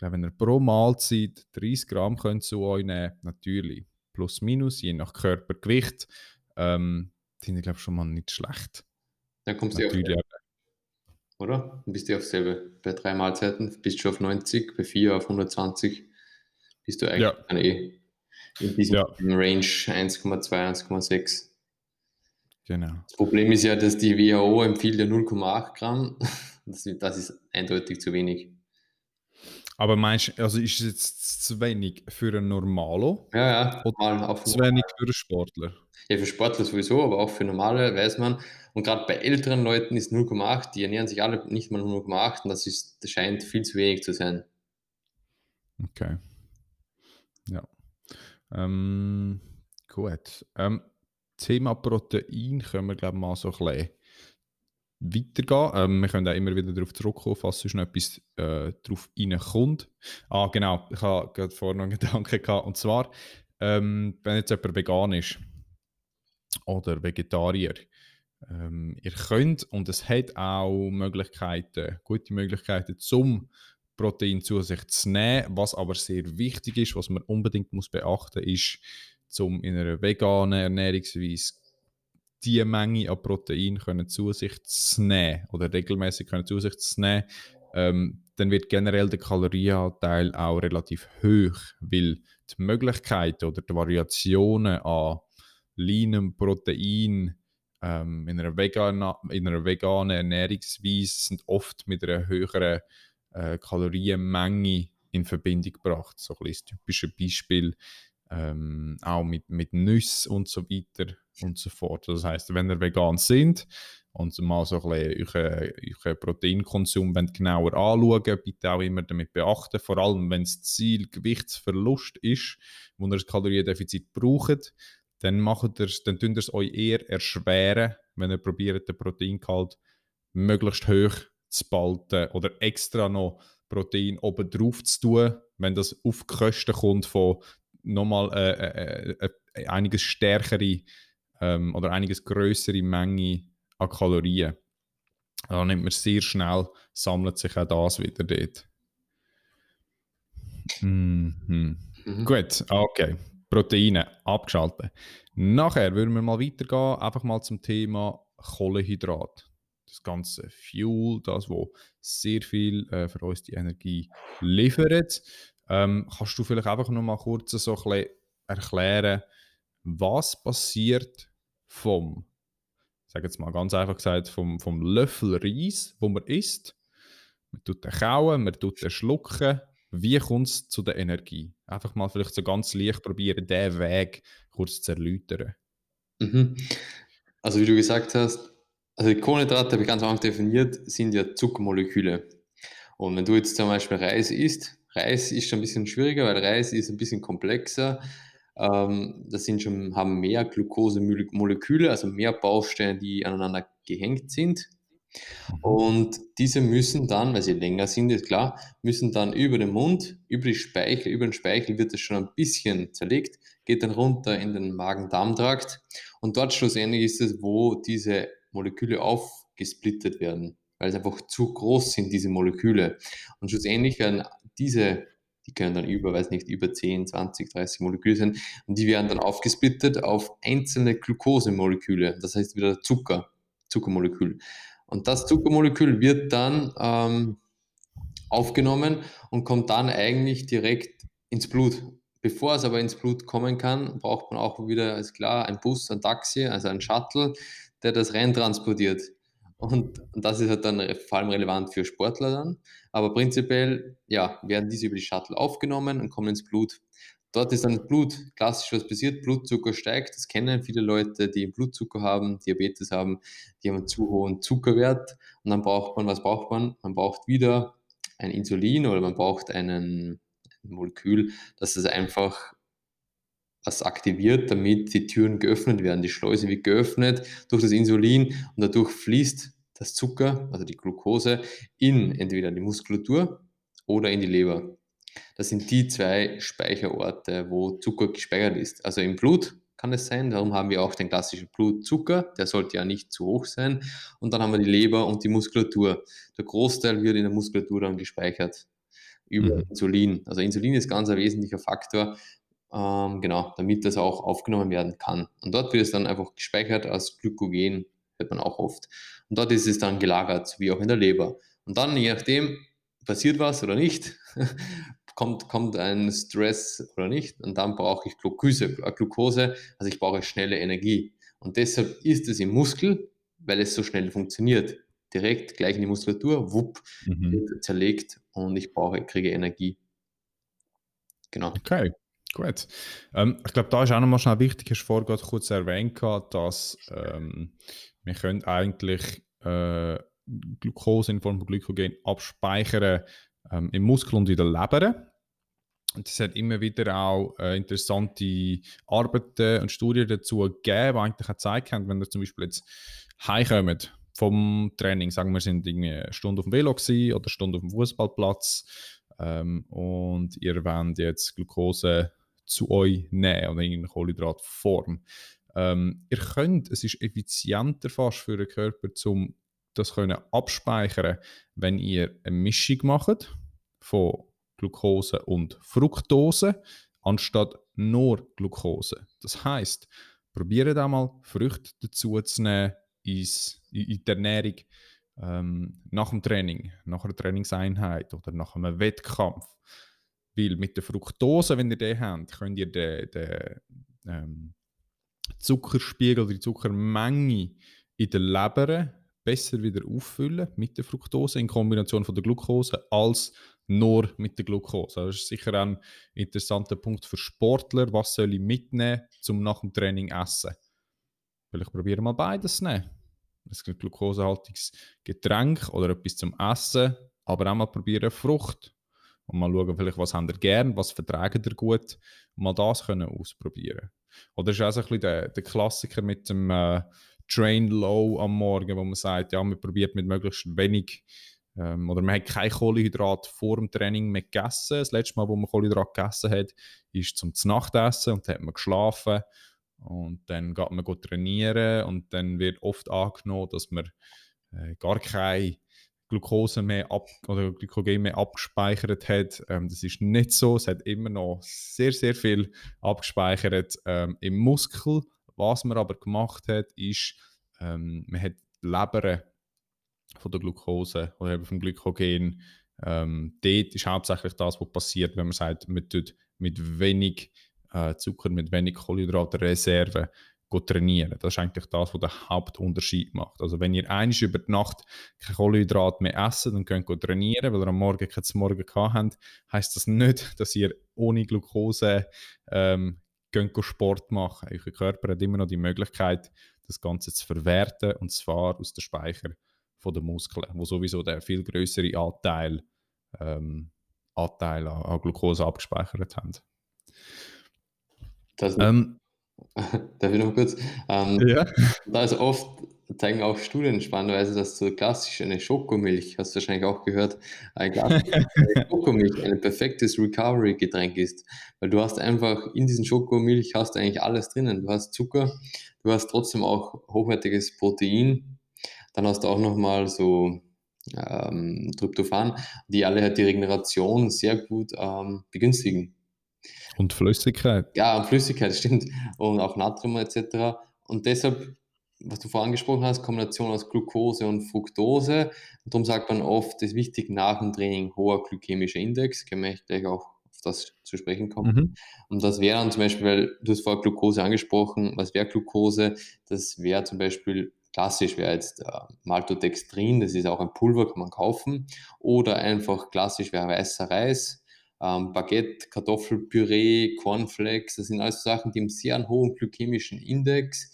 S1: glaube, wenn ihr pro Mahlzeit 30 Gramm könnt zu euch nehmen natürlich plus minus, je nach Körpergewicht, ähm, sind ich glaube schon mal nicht schlecht.
S2: Dann kommst du selbe. Oder? Dann bist du auf selbe. Bei drei Mahlzeiten bist du auf 90, bei vier auf 120 bist du eigentlich ja. dann eh in diesem ja. Range 1,2, 1,6. Genau. Das Problem ist ja, dass die WHO empfiehlt ja 0,8 Gramm. Das, das ist eindeutig zu wenig.
S1: Aber meinst du, also ist es jetzt zu wenig für einen Normalo?
S2: Ja, ja.
S1: Oder auf zu wenig für einen Sportler?
S2: Ja, für Sportler sowieso, aber auch für Normale weiß man. Und gerade bei älteren Leuten ist 0,8, die ernähren sich alle nicht mal 0,8 und das, ist, scheint viel zu wenig zu sein.
S1: Okay. Ja. Ähm, gut. Ähm, Thema Protein können wir, glaube ich, mal so ein bisschen weitergehen. Ähm, wir können auch immer wieder darauf zurückkommen, falls sonst noch etwas äh, darauf reinkommt. Ah, genau, ich habe gerade vorhin noch einen Gedanken gehabt. Und zwar, ähm, wenn jetzt jemand vegan ist oder Vegetarier, ähm, ihr könnt und es hat auch Möglichkeiten, gute Möglichkeiten zum Protein zu sich zu nehmen. Was aber sehr wichtig ist, was man unbedingt muss beachten ist, zum in einer veganen Ernährungsweise die Menge an Protein können zu sich zu nehmen oder regelmäßig können zu sich zu nehmen, ähm, dann wird generell der Kalorienanteil auch relativ hoch, weil die Möglichkeiten oder die Variationen an leanem Protein ähm, in, einer veganen, in einer veganen Ernährungsweise sind oft mit einer höheren äh, Kalorienmenge in Verbindung gebracht. So ein das typische Beispiel ähm, auch mit, mit Nüssen und so weiter und so fort. Das heißt, wenn ihr vegan sind und mal so ein bisschen euren, euren Proteinkonsum genauer anschauen, bitte auch immer damit beachten, vor allem wenn das Ziel Gewichtsverlust ist, wo ihr das Kaloriendefizit braucht, dann macht ihr dann tun ihr es euch eher erschweren, wenn ihr probiert, den Proteingehalt möglichst hoch aufzuspalten oder extra noch Protein oben drauf zu tun, wenn das auf Kosten kommt von nochmal äh, äh, äh, einiges stärkere ähm, oder einiges größere Menge an Kalorien. Da nimmt man sehr schnell, sammelt sich auch das wieder dort. Mhm. Mhm. Gut, okay. Proteine abgeschaltet. Nachher würden wir mal weitergehen, einfach mal zum Thema Kohlenhydrat. Das ganze Fuel, das, wo sehr viel äh, für uns die Energie liefert. Ähm, kannst du vielleicht einfach noch mal kurz so ein erklären, was passiert vom, sage jetzt mal ganz einfach gesagt, vom, vom Löffel Reis, wo man isst. Man tut den kauen, man tut den schlucken. Wie kommt es zu der Energie? Einfach mal vielleicht so ganz leicht probieren, diesen Weg kurz zu erläutern.
S2: Mhm. Also wie du gesagt hast, also die Kohlenhydrate, habe ich ganz einfach definiert, sind ja Zuckermoleküle. Und wenn du jetzt zum Beispiel Reis isst, Reis ist schon ein bisschen schwieriger, weil Reis ist ein bisschen komplexer. Ähm, das sind schon, haben mehr Glukosemoleküle, also mehr Bausteine, die aneinander gehängt sind. Mhm. Und diese müssen dann, weil sie länger sind, ist klar, müssen dann über den Mund, über die Speichel, über den Speichel wird es schon ein bisschen zerlegt, geht dann runter in den Magen-Darm-Trakt und dort schlussendlich ist es, wo diese Moleküle aufgesplittet werden, weil es einfach zu groß sind, diese Moleküle. Und schlussendlich werden diese die können dann über, weiß nicht, über 10, 20, 30 Moleküle sein. Und die werden dann aufgesplittet auf einzelne Glukosemoleküle. Das heißt wieder Zucker, Zuckermolekül. Und das Zuckermolekül wird dann ähm, aufgenommen und kommt dann eigentlich direkt ins Blut. Bevor es aber ins Blut kommen kann, braucht man auch wieder, ist klar, ein Bus, ein Taxi, also ein Shuttle, der das rein transportiert. Und, das ist halt dann vor allem relevant für Sportler dann. Aber prinzipiell, ja, werden diese über die Shuttle aufgenommen und kommen ins Blut. Dort ist dann Blut, klassisch was passiert, Blutzucker steigt, das kennen viele Leute, die Blutzucker haben, Diabetes haben, die haben einen zu hohen Zuckerwert und dann braucht man, was braucht man? Man braucht wieder ein Insulin oder man braucht einen, ein Molekül, das es einfach was aktiviert, damit die Türen geöffnet werden. Die Schleuse wird geöffnet durch das Insulin und dadurch fließt das Zucker, also die Glucose, in entweder die Muskulatur oder in die Leber. Das sind die zwei Speicherorte, wo Zucker gespeichert ist. Also im Blut kann es sein, darum haben wir auch den klassischen Blutzucker, der sollte ja nicht zu hoch sein. Und dann haben wir die Leber und die Muskulatur. Der Großteil wird in der Muskulatur dann gespeichert über mhm. Insulin. Also Insulin ist ganz ein wesentlicher Faktor, ähm, genau, damit das auch aufgenommen werden kann. Und dort wird es dann einfach gespeichert als Glykogen, hört man auch oft. Und dort ist es dann gelagert, wie auch in der Leber. Und dann, je nachdem, passiert was oder nicht, kommt, kommt ein Stress oder nicht, und dann brauche ich Glucose, Glucose, also ich brauche schnelle Energie. Und deshalb ist es im Muskel, weil es so schnell funktioniert. Direkt gleich in die Muskulatur, wupp, mhm. wird zerlegt und ich brauche, kriege Energie.
S1: Genau. Okay. Gut. Ähm, ich glaube, da ist auch nochmal schnell wichtig, hast du vorhin kurz erwähnt, dass ähm, wir können eigentlich äh, Glucose in Form von Glykogen abspeichern ähm, im Muskel und in der Leber. Und es hat immer wieder auch äh, interessante Arbeiten und Studien dazu gegeben, die eigentlich gezeigt haben, wenn ihr zum Beispiel jetzt heimkommt vom Training, sagen wir, sind irgendwie eine Stunde auf dem Velo gewesen oder eine Stunde auf dem Fußballplatz ähm, und ihr wollt jetzt Glucose zu euch nehmen oder in Kohlenhydratform. Ähm, ihr könnt, es ist effizienter fast für den Körper, um das können abspeichern, wenn ihr eine Mischung macht von Glucose und Fructose anstatt nur Glucose. Das heißt, probiert einmal Früchte dazu zu nehmen in die Ernährung ähm, nach dem Training, nach einer Trainingseinheit oder nach einem Wettkampf. Weil mit der Fructose, wenn ihr den habt, könnt ihr den, den ähm, Zuckerspiegel oder die Zuckermenge in der Leber besser wieder auffüllen mit der Fructose in Kombination von der Glucose als nur mit der Glucose. Das ist sicher ein interessanter Punkt für Sportler. Was soll ich mitnehmen, um nach dem Training essen? Vielleicht probieren mal beides zu nehmen. Ein glukosehaltiges Getränk oder etwas zum Essen, aber auch mal probieren Frucht und mal schauen, vielleicht, was habt ihr gern, was vertragen ihr gut und mal das können ausprobieren. Oder ist auch so ein bisschen der, der Klassiker mit dem äh, Train Low am Morgen, wo man sagt, ja, man probiert mit möglichst wenig ähm, oder man hat kein Kohlenhydrat vor dem Training mehr gegessen. Das letzte Mal, wo man Kohlenhydrat gegessen hat, ist zum Nachtessen und dann hat man geschlafen und dann geht man trainieren und dann wird oft angenommen, dass man äh, gar keine Glucose mehr ab oder Glykogen mehr abgespeichert hat. Ähm, das ist nicht so. Es hat immer noch sehr, sehr viel abgespeichert ähm, im Muskel. Was man aber gemacht hat, ist, ähm, man hat die Leber von der Glucose oder eben vom Glykogen. Ähm, dort ist hauptsächlich das, was passiert, wenn man sagt, man tut mit wenig äh, Zucker, mit wenig Kohlenhydratreserven trainieren. Das ist eigentlich das, was der Hauptunterschied macht. Also wenn ihr einisch über die Nacht kein Kohlenhydrat mehr essen und könnt trainieren, weil ihr am Morgen kein Morgen gehabt habt, heisst das nicht, dass ihr ohne Glucose ähm, könnt Sport machen. Euer Körper hat immer noch die Möglichkeit, das Ganze zu verwerten und zwar aus dem Speicher von den Muskeln, wo sowieso der viel größere Anteil, ähm, Anteil an, an Glucose abgespeichert haben.
S2: Das, ähm, darf ich noch kurz? Ähm, ja. Da ist oft, zeigen auch Studien spannenderweise, dass so klassisch eine Schokomilch, hast du wahrscheinlich auch gehört, ein Glas Schokomilch ein perfektes Recovery-Getränk ist. Weil du hast einfach in diesen Schokomilch hast du eigentlich alles drinnen. Du hast Zucker, du hast trotzdem auch hochwertiges Protein, dann hast du auch nochmal so ähm, Tryptophan, die alle halt die Regeneration sehr gut ähm, begünstigen.
S1: Und Flüssigkeit.
S2: Ja, und Flüssigkeit, stimmt. Und auch Natrium etc. Und deshalb, was du vorhin angesprochen hast, Kombination aus Glucose und Fructose. Und darum sagt man oft, es ist wichtig nach dem Training hoher glykämischer Index. Können wir gleich auch auf das zu sprechen kommen. Mhm. Und das wäre dann zum Beispiel, weil du hast vorher Glucose angesprochen, was wäre Glucose? Das wäre zum Beispiel klassisch wäre jetzt äh, Maltodextrin, das ist auch ein Pulver, kann man kaufen. Oder einfach klassisch wäre weißer Reis, ähm, Baguette, Kartoffelpüree, Cornflakes, das sind alles Sachen, die haben sehr einen hohen glykämischen Index.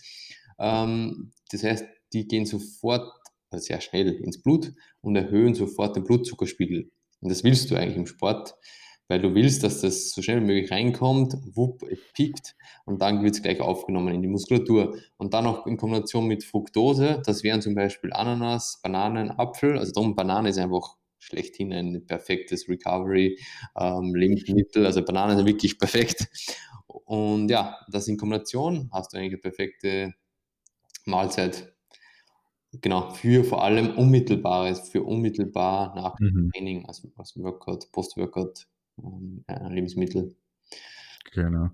S2: Ähm, das heißt, die gehen sofort, also sehr schnell ins Blut und erhöhen sofort den Blutzuckerspiegel. Und das willst du eigentlich im Sport weil du willst, dass das so schnell wie möglich reinkommt, wupp, es piekt und dann wird es gleich aufgenommen in die Muskulatur. Und dann noch in Kombination mit Fructose, das wären zum Beispiel Ananas, Bananen, Apfel. Also darum, Banane ist einfach schlechthin ein perfektes Recovery-Lebensmittel. Ähm, also Bananen sind wirklich perfekt. Und ja, das in Kombination hast du eigentlich eine perfekte Mahlzeit. Genau, für vor allem unmittelbares, für unmittelbar nach dem mhm. Training, also als Workout, Post-Workout äh, Lebensmittel.
S1: Genau.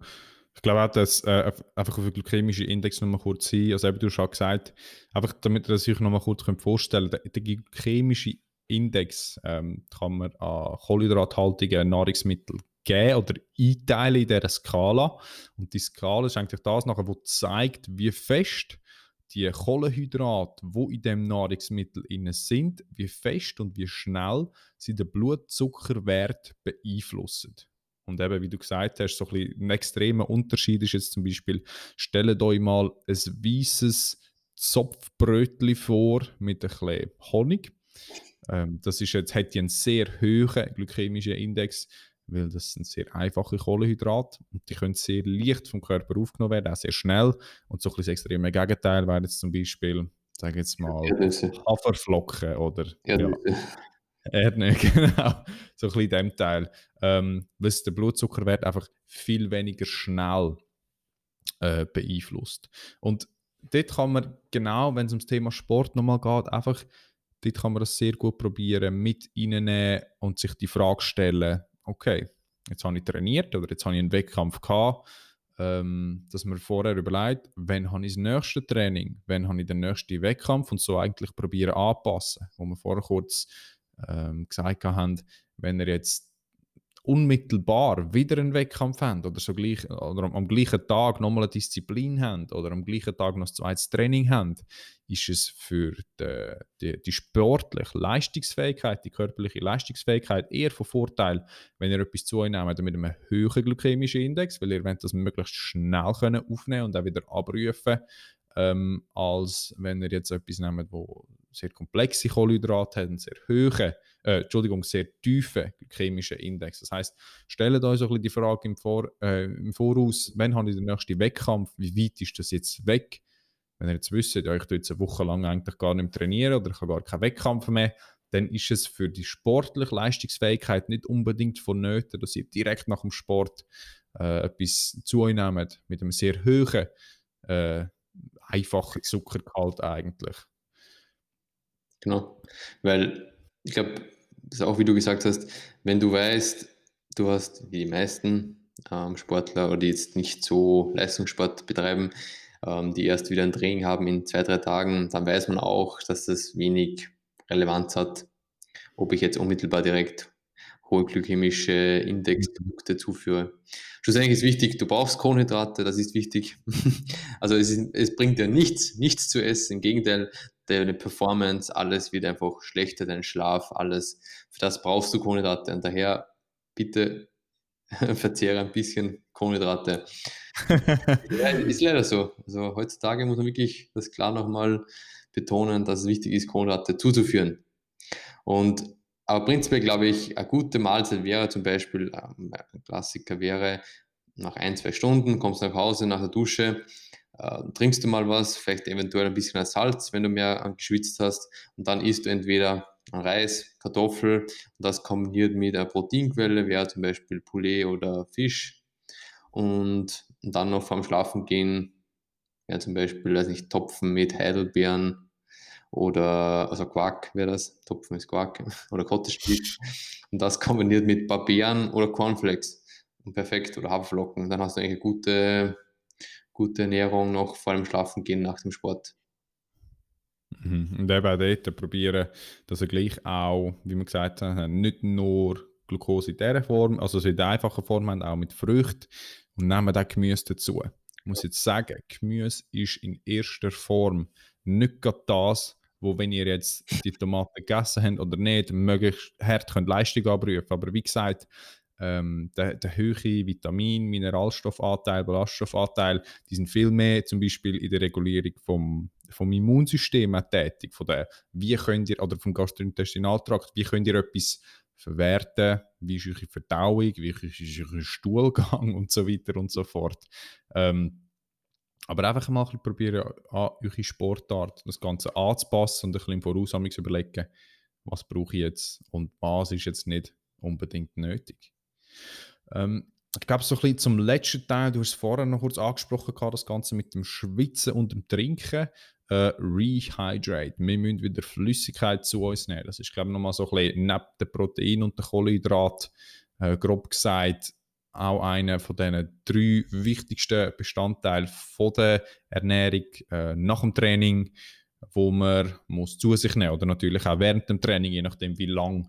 S1: Ich glaube auch, dass äh, einfach auf den glykämischen Index nochmal kurz sein, also eben du hast schon gesagt, einfach damit ihr sich nochmal kurz vorstellen könnt, der, der glykämische Index ähm, kann man an kohlenhydrathaltigen Nahrungsmitteln geben oder einteilen in dieser Skala. Und die Skala ist eigentlich das nachher, wo zeigt, wie fest die Kohlenhydrate, die in dem Nahrungsmittel innen sind, wie fest und wie schnell sie den Blutzuckerwert beeinflussen. Und eben, wie du gesagt hast, so ein, ein extremer Unterschied ist jetzt zum Beispiel, stellt euch mal ein weißes Zopfbrötchen vor mit ein bisschen Honig. Ähm, das ist jetzt, hat einen sehr hohen glykämischen Index weil das sind sehr einfache Kohlenhydrate und die können sehr leicht vom Körper aufgenommen werden, auch sehr schnell. Und so ein das extreme Gegenteil wäre jetzt zum Beispiel, sage jetzt mal, Haferflocken oder. Ja, Erdnüsse, genau. So ein bisschen in dem Teil. Ähm, weil der Blutzuckerwert einfach viel weniger schnell äh, beeinflusst. Und dort kann man genau, wenn es ums Thema Sport nochmal geht, einfach dort kann man das sehr gut probieren, mit reinnehmen und sich die Frage stellen, okay, jetzt habe ich trainiert oder jetzt habe ich einen Wettkampf gehabt, ähm, dass man vorher überlegt, wann habe ich das nächste Training, wann habe ich den nächsten Wettkampf und so eigentlich probieren anpassen. Wo wir vorher kurz ähm, gesagt haben, wenn er jetzt unmittelbar wieder einen Wettkampf haben oder, so gleich, oder am, am gleichen Tag nochmal eine Disziplin haben oder am gleichen Tag noch ein zweites Training haben, ist es für die, die, die, sportliche Leistungsfähigkeit, die körperliche Leistungsfähigkeit eher von Vorteil, wenn ihr etwas zu euch nehmt mit einem höheren glykämischen Index, weil ihr das möglichst schnell können aufnehmen und auch wieder abrufen, ähm, als wenn ihr jetzt etwas nehmt, wo sehr komplexe Kohlenhydrate hat, einen sehr hohen, äh, Entschuldigung, sehr tiefen chemischen Index. Das heißt, stellt euch so ein bisschen die Frage im, Vor, äh, im Voraus, wann habe ich den nächsten Wettkampf, wie weit ist das jetzt weg? Wenn ihr jetzt wisst, ja, ich tue jetzt eine Woche lang eigentlich gar nicht mehr trainieren oder ich habe gar keinen Wettkampf mehr, dann ist es für die sportliche Leistungsfähigkeit nicht unbedingt vonnöten, dass ihr direkt nach dem Sport äh, etwas zu euch nehmt mit einem sehr hohen, äh, einfachen Zuckergehalt eigentlich.
S2: Genau, weil ich glaube, das ist auch wie du gesagt hast, wenn du weißt, du hast wie die meisten ähm, Sportler oder die jetzt nicht so Leistungssport betreiben, ähm, die erst wieder ein Training haben in zwei, drei Tagen, dann weiß man auch, dass das wenig Relevanz hat, ob ich jetzt unmittelbar direkt hohe glykämische Indexprodukte zuführe. Schlussendlich ist wichtig, du brauchst Kohlenhydrate, das ist wichtig. also es, ist, es bringt dir nichts, nichts zu essen. Im Gegenteil, deine Performance, alles wird einfach schlechter, dein Schlaf, alles. Für das brauchst du Kohlenhydrate. Und daher bitte verzehre ein bisschen Kohlenhydrate. ja, ist leider so. Also heutzutage muss man wirklich das klar nochmal betonen, dass es wichtig ist, Kohlenhydrate zuzuführen. Und aber prinzipiell glaube ich, eine gute Mahlzeit wäre zum Beispiel, ähm, ein Klassiker wäre, nach ein, zwei Stunden kommst du nach Hause, nach der Dusche, äh, trinkst du mal was, vielleicht eventuell ein bisschen Salz, wenn du mehr geschwitzt hast, und dann isst du entweder Reis, Kartoffel und das kombiniert mit einer Proteinquelle, wäre zum Beispiel Poulet oder Fisch. Und, dann noch vorm Schlafen gehen, ja zum Beispiel, weiß nicht, Topfen mit Heidelbeeren oder, also Quark wäre das, Topfen ist Quark oder Cottage Und das kombiniert mit Beeren oder Cornflakes. Und perfekt, oder Haferflocken. Dann hast du eigentlich eine gute, gute Ernährung noch vor dem Schlafen gehen nach dem Sport.
S1: Mhm. Und eben auch dort probieren, dass er gleich auch, wie wir gesagt haben, nicht nur Glucose in dieser Form, also in der einfachen Form haben, auch mit Früchten und nehmen dann Gemüse dazu. Ich muss jetzt sagen, Gemüse ist in erster Form nicht gerade das, wo wenn ihr jetzt die Tomaten gegessen habt oder nicht, möglichst hart könnt Leistung abrufen. Aber wie gesagt, ähm, der, der höhere Vitamin-, Mineralstoffanteil, Ballaststoffanteil, die sind viel mehr zum Beispiel in der Regulierung vom, vom Immunsystem tätig. Von der, wie könnt ihr, oder vom Gastrointestinaltrakt, wie könnt ihr etwas verwerten, wie ist eure Verdauung, wie ist euer Stuhlgang und so weiter und so fort. Ähm, aber einfach mal ein probieren, eure Sportart das Ganze anzupassen und ein bisschen im Voraus überlegen, was brauche ich jetzt und was ist jetzt nicht unbedingt nötig. Ähm, ich glaube, so ein bisschen zum letzten Teil, du hast es vorher noch kurz angesprochen, das Ganze mit dem Schwitzen und dem Trinken. Äh, Rehydrate. Wir müssen wieder Flüssigkeit zu uns nehmen. Das ist, glaube ich, nochmal so ein bisschen neben dem Protein und dem Kohlenhydrat, äh, grob gesagt, auch einer von den drei wichtigsten Bestandteilen von der Ernährung äh, nach dem Training, wo man muss zu sich nehmen oder natürlich auch während dem Training, je nachdem wie lang,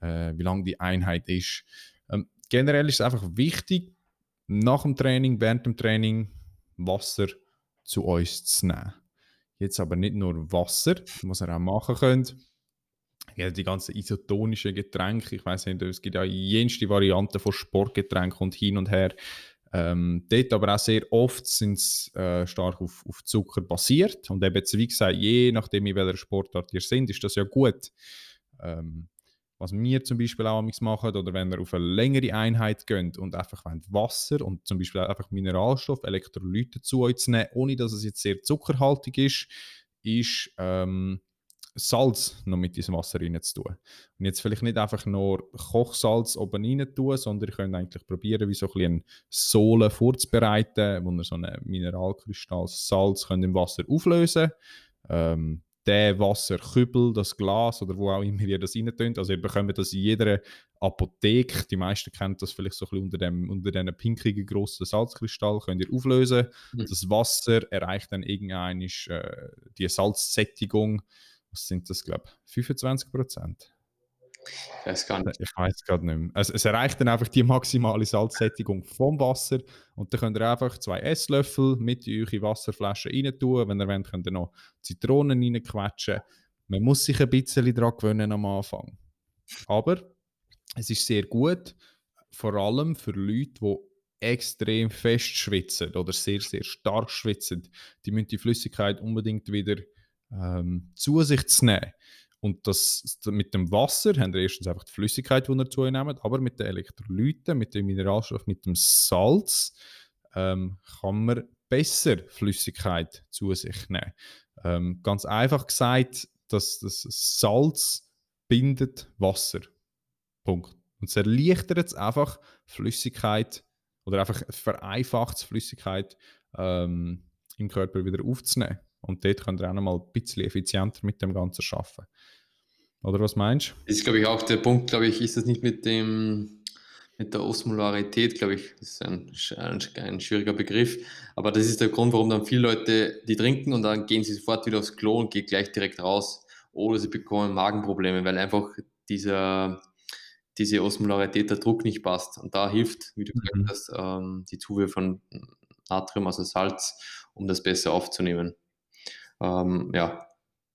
S1: äh, wie lang die Einheit ist. Generell ist es einfach wichtig, nach dem Training, während dem Training Wasser zu uns zu nehmen. Jetzt aber nicht nur Wasser, was ihr auch machen könnt ja, die ganzen isotonischen Getränke, ich weiß nicht, es gibt ja jenste Varianten von Sportgetränken und hin und her. Ähm, dort aber auch sehr oft sind sie äh, stark auf, auf Zucker basiert und eben, wie gesagt, je nachdem, in welcher Sportart ihr seid, ist das ja gut. Ähm, was wir zum Beispiel auch machen, oder wenn ihr auf eine längere Einheit geht und einfach Wasser und zum Beispiel einfach Mineralstoff, Elektrolyte zu euch nehmen, ohne dass es jetzt sehr zuckerhaltig ist, ist ähm, Salz noch mit diesem Wasser rein zu tun. Und jetzt vielleicht nicht einfach nur Kochsalz oben rein tun, sondern ihr könnt eigentlich probieren, wie so ein bisschen Sohle vorzubereiten, wo ihr so einen Mineralkristall Salz könnt im Wasser auflösen ähm, der Wasserkübel, das Glas oder wo auch immer ihr das rein Also ihr bekommt das in jeder Apotheke, die meisten kennen das vielleicht so ein bisschen unter dem unter diesen pinkigen grossen Salzkristall, könnt ihr auflösen. Mhm. Das Wasser erreicht dann irgendeine äh, die Salzsättigung was sind das, glaube ich, 25 Prozent?
S2: Ich weiß gar nicht.
S1: Ich weiß gerade nicht mehr. Also, es erreicht dann einfach die maximale Salzsättigung vom Wasser und dann könnt ihr einfach zwei Esslöffel mit in eure Wasserflasche rein tun. Wenn ihr wollt, könnt ihr noch Zitronen reinquetschen. Man muss sich ein bisschen daran gewöhnen am Anfang. Aber es ist sehr gut, vor allem für Leute, die extrem fest schwitzen oder sehr, sehr stark schwitzen. Die müssen die Flüssigkeit unbedingt wieder ähm, zu sich nehmen. Und das, mit dem Wasser haben wir erstens einfach die Flüssigkeit, die ihr zu euch nehmt, aber mit den Elektrolyten, mit dem Mineralstoff, mit dem Salz ähm, kann man besser Flüssigkeit zu sich nehmen. Ähm, ganz einfach gesagt, dass das Salz bindet Wasser. Punkt. Und es erleichtert es einfach, Flüssigkeit oder einfach vereinfacht Flüssigkeit ähm, im Körper wieder aufzunehmen. Und dort könnt ihr auch noch mal ein bisschen effizienter mit dem Ganzen arbeiten. Oder was meinst du?
S2: Das ist, glaube ich, auch der Punkt, glaube ich, ist das nicht mit dem mit der Osmolarität, glaube ich, das ist ein, ein, ein, schwieriger Begriff, aber das ist der Grund, warum dann viele Leute die trinken und dann gehen sie sofort wieder aufs Klo und gehen gleich direkt raus oder sie bekommen Magenprobleme, weil einfach dieser, diese Osmolarität, der Druck nicht passt. Und da hilft, wie du gesagt mhm. hast, ähm, die Zufuhr von Natrium, also Salz, um das besser aufzunehmen. Ähm, ja,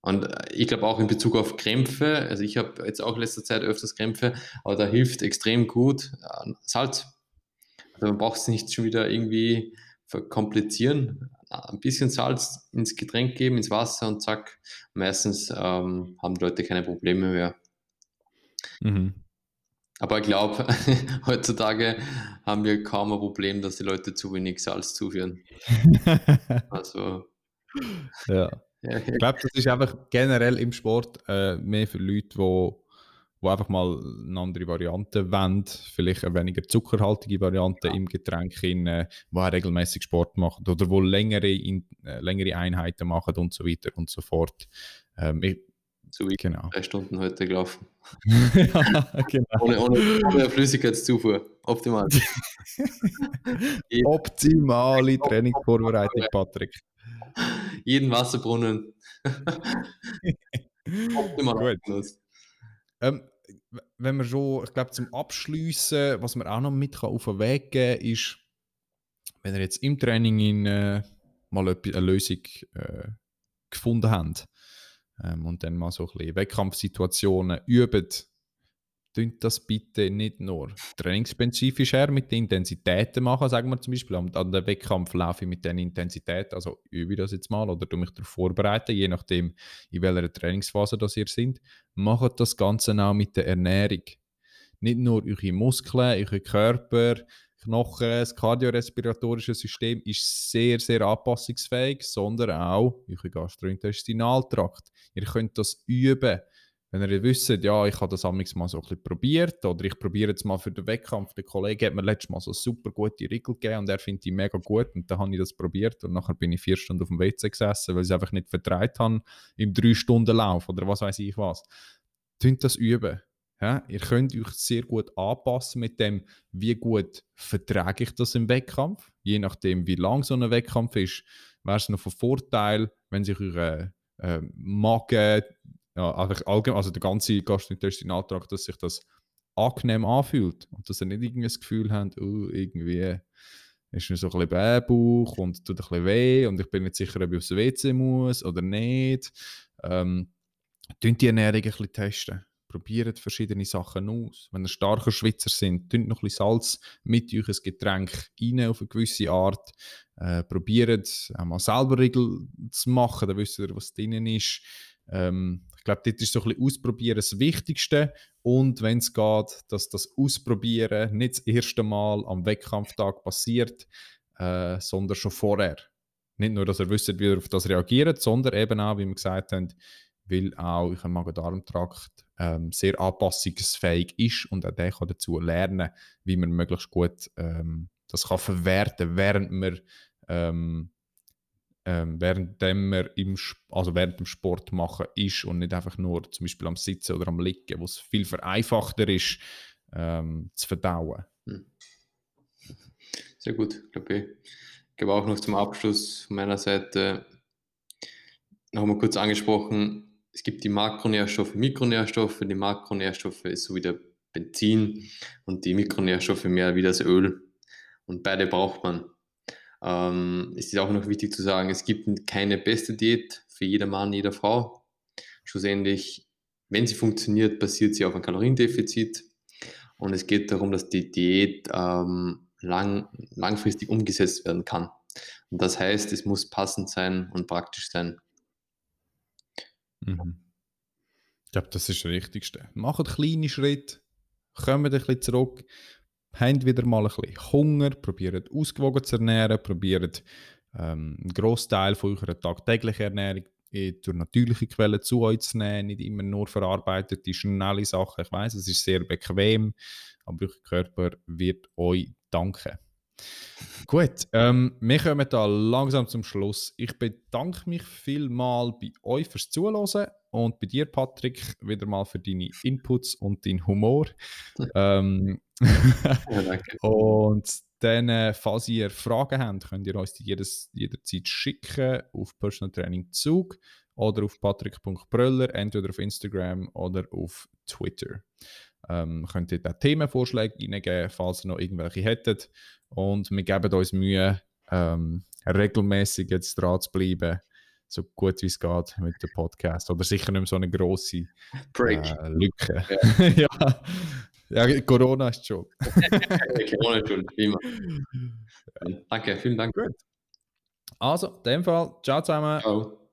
S2: und äh, ich glaube auch in Bezug auf Krämpfe, also ich habe jetzt auch in letzter Zeit öfters Krämpfe, aber da hilft extrem gut äh, Salz. Also man braucht es nicht schon wieder irgendwie verkomplizieren. Ein bisschen Salz ins Getränk geben, ins Wasser und zack, meistens ähm, haben die Leute keine Probleme mehr. Mhm. Aber ich glaube, heutzutage haben wir kaum ein Problem, dass die Leute zu wenig Salz zuführen.
S1: also. Ja. Ich glaube, das ist einfach generell im Sport äh, mehr für Leute, die wo, wo einfach mal eine andere Variante wollen, vielleicht eine weniger zuckerhaltige Variante ja. im Getränk, in, äh, wo auch regelmäßig Sport machen oder wo längere, in, äh, längere Einheiten machen und so weiter und so fort. Ähm, ich,
S2: so wie genau. drei Stunden heute gelaufen. ja, genau. ohne, ohne, ohne Flüssigkeitszufuhr. Optimal.
S1: Optimale Trainingsvorbereitung, Patrick
S2: jeden Wasserbrunnen.
S1: Optimal. Ähm, wenn wir schon, ich glaube, zum Abschließen, was man auch noch mit auf den Weg geben kann, ist, wenn ihr jetzt im Training in, äh, mal eine Lösung äh, gefunden habt ähm, und dann mal so ein bisschen Wettkampfsituationen übt, Tönt das bitte nicht nur trainingsspezifisch her mit den Intensitäten machen, sagen wir zum Beispiel. An, den Wettkampf laufe ich mit den Intensitäten, also übe ich das jetzt mal oder du mich darauf vorbereiten, je nachdem, in welcher Trainingsphase das ihr sind. Macht das Ganze auch mit der Ernährung. Nicht nur eure Muskeln, eure Körper, Knochen, das kardiorespiratorische System ist sehr, sehr anpassungsfähig, sondern auch euer Gastrointestinaltrakt. Ihr könnt das üben. Wenn ihr wisst, ja, ich habe das amigs mal so ein bisschen probiert oder ich probiere jetzt mal für den Wettkampf, der Kollege hat mir letztes Mal so super gute Riegel gegeben und er findet die mega gut und dann habe ich das probiert und nachher bin ich vier Stunden auf dem WC gesessen, weil ich es einfach nicht vertreibt habe im drei Stunden Lauf oder was weiß ich was. Tönt das üben. Ja, ihr könnt euch sehr gut anpassen mit dem, wie gut vertrage ich das im Wettkampf. Je nachdem, wie lang so ein Wettkampf ist, wäre es noch von Vorteil, wenn sich eure äh, Magen ja, einfach allgemein, also der ganze Gastrointestinaltrakt, dass sich das angenehm anfühlt und dass ihr nicht das Gefühl habt, oh, irgendwie ist mir so ein bisschen Bähbauch und tut ein bisschen weh und ich bin nicht sicher, ob ich aufs WC muss oder nicht. Ähm, die Ernährung ein bisschen testen. Probiert verschiedene Sachen aus. Wenn ihr starker Schwitzer sind, tünt noch ein bisschen Salz mit euch ein Getränk rein auf eine gewisse Art. Äh, probiert einmal selber Regeln zu machen, dann wisst ihr, was drin ist. Ähm, glaube, dort ist so ein bisschen Ausprobieren das Wichtigste. Und wenn es geht, dass das Ausprobieren nicht das erste Mal am Wettkampftag passiert, äh, sondern schon vorher. Nicht nur, dass ihr wisst, wie ihr auf das reagiert, sondern eben auch, wie wir gesagt haben, weil auch euer Magen-Darm-Trakt ähm, sehr anpassungsfähig ist und auch der kann dazu lernen, wie man möglichst gut ähm, das kann verwerten, während man ähm, ähm, während man im, also während dem Sport machen ist und nicht einfach nur zum Beispiel am Sitzen oder am Liegen, wo es viel vereinfachter ist, ähm, zu verdauen. Hm.
S2: Sehr gut, glaube ich. Ich glaube auch noch zum Abschluss von meiner Seite noch mal kurz angesprochen, es gibt die Makronährstoffe, Mikronährstoffe. Die Makronährstoffe ist so wie der Benzin und die Mikronährstoffe mehr wie das Öl. Und beide braucht man. Ähm, es ist auch noch wichtig zu sagen, es gibt keine beste Diät für jeder Mann, jeder Frau. Schlussendlich, wenn sie funktioniert, basiert sie auf einem Kaloriendefizit. Und es geht darum, dass die Diät ähm, lang, langfristig umgesetzt werden kann. Und das heißt, es muss passend sein und praktisch sein.
S1: Mhm. Ich glaube, das ist das Wichtigste. Macht kleine Schritte, kommt ein bisschen zurück habt wieder mal ein bisschen Hunger, probiert ausgewogen zu ernähren, probiert ähm, einen Großteil von eurer tagtäglichen Ernährung durch natürliche Quellen zu euch zu nehmen, nicht immer nur verarbeitete, schnelle Sachen. Ich weiß, es ist sehr bequem, aber euer Körper wird euch danken. Gut, ähm, wir kommen da langsam zum Schluss. Ich bedanke mich vielmal bei euch fürs Zuhören und bei dir, Patrick, wieder mal für deine Inputs und deinen Humor. ähm, ja, danke. und dann, äh, falls ihr Fragen habt, könnt ihr uns die jedes, jederzeit schicken auf Personal Training Zug oder auf patrick.bröller, entweder auf Instagram oder auf Twitter. Ähm, könnt ihr da Themenvorschläge reingeben, falls ihr noch irgendwelche hättet. Und wir geben uns Mühe, ähm, regelmäßig jetzt dran zu bleiben, so gut wie es geht mit dem Podcast. Oder sicher nicht mehr so eine grosse äh, Lücke. Ja. ja. ja. Corona ist schon. Corona ist schon, immer.
S2: Danke, vielen Dank. Gut.
S1: Also, in dem Fall, ciao zusammen. Ciao.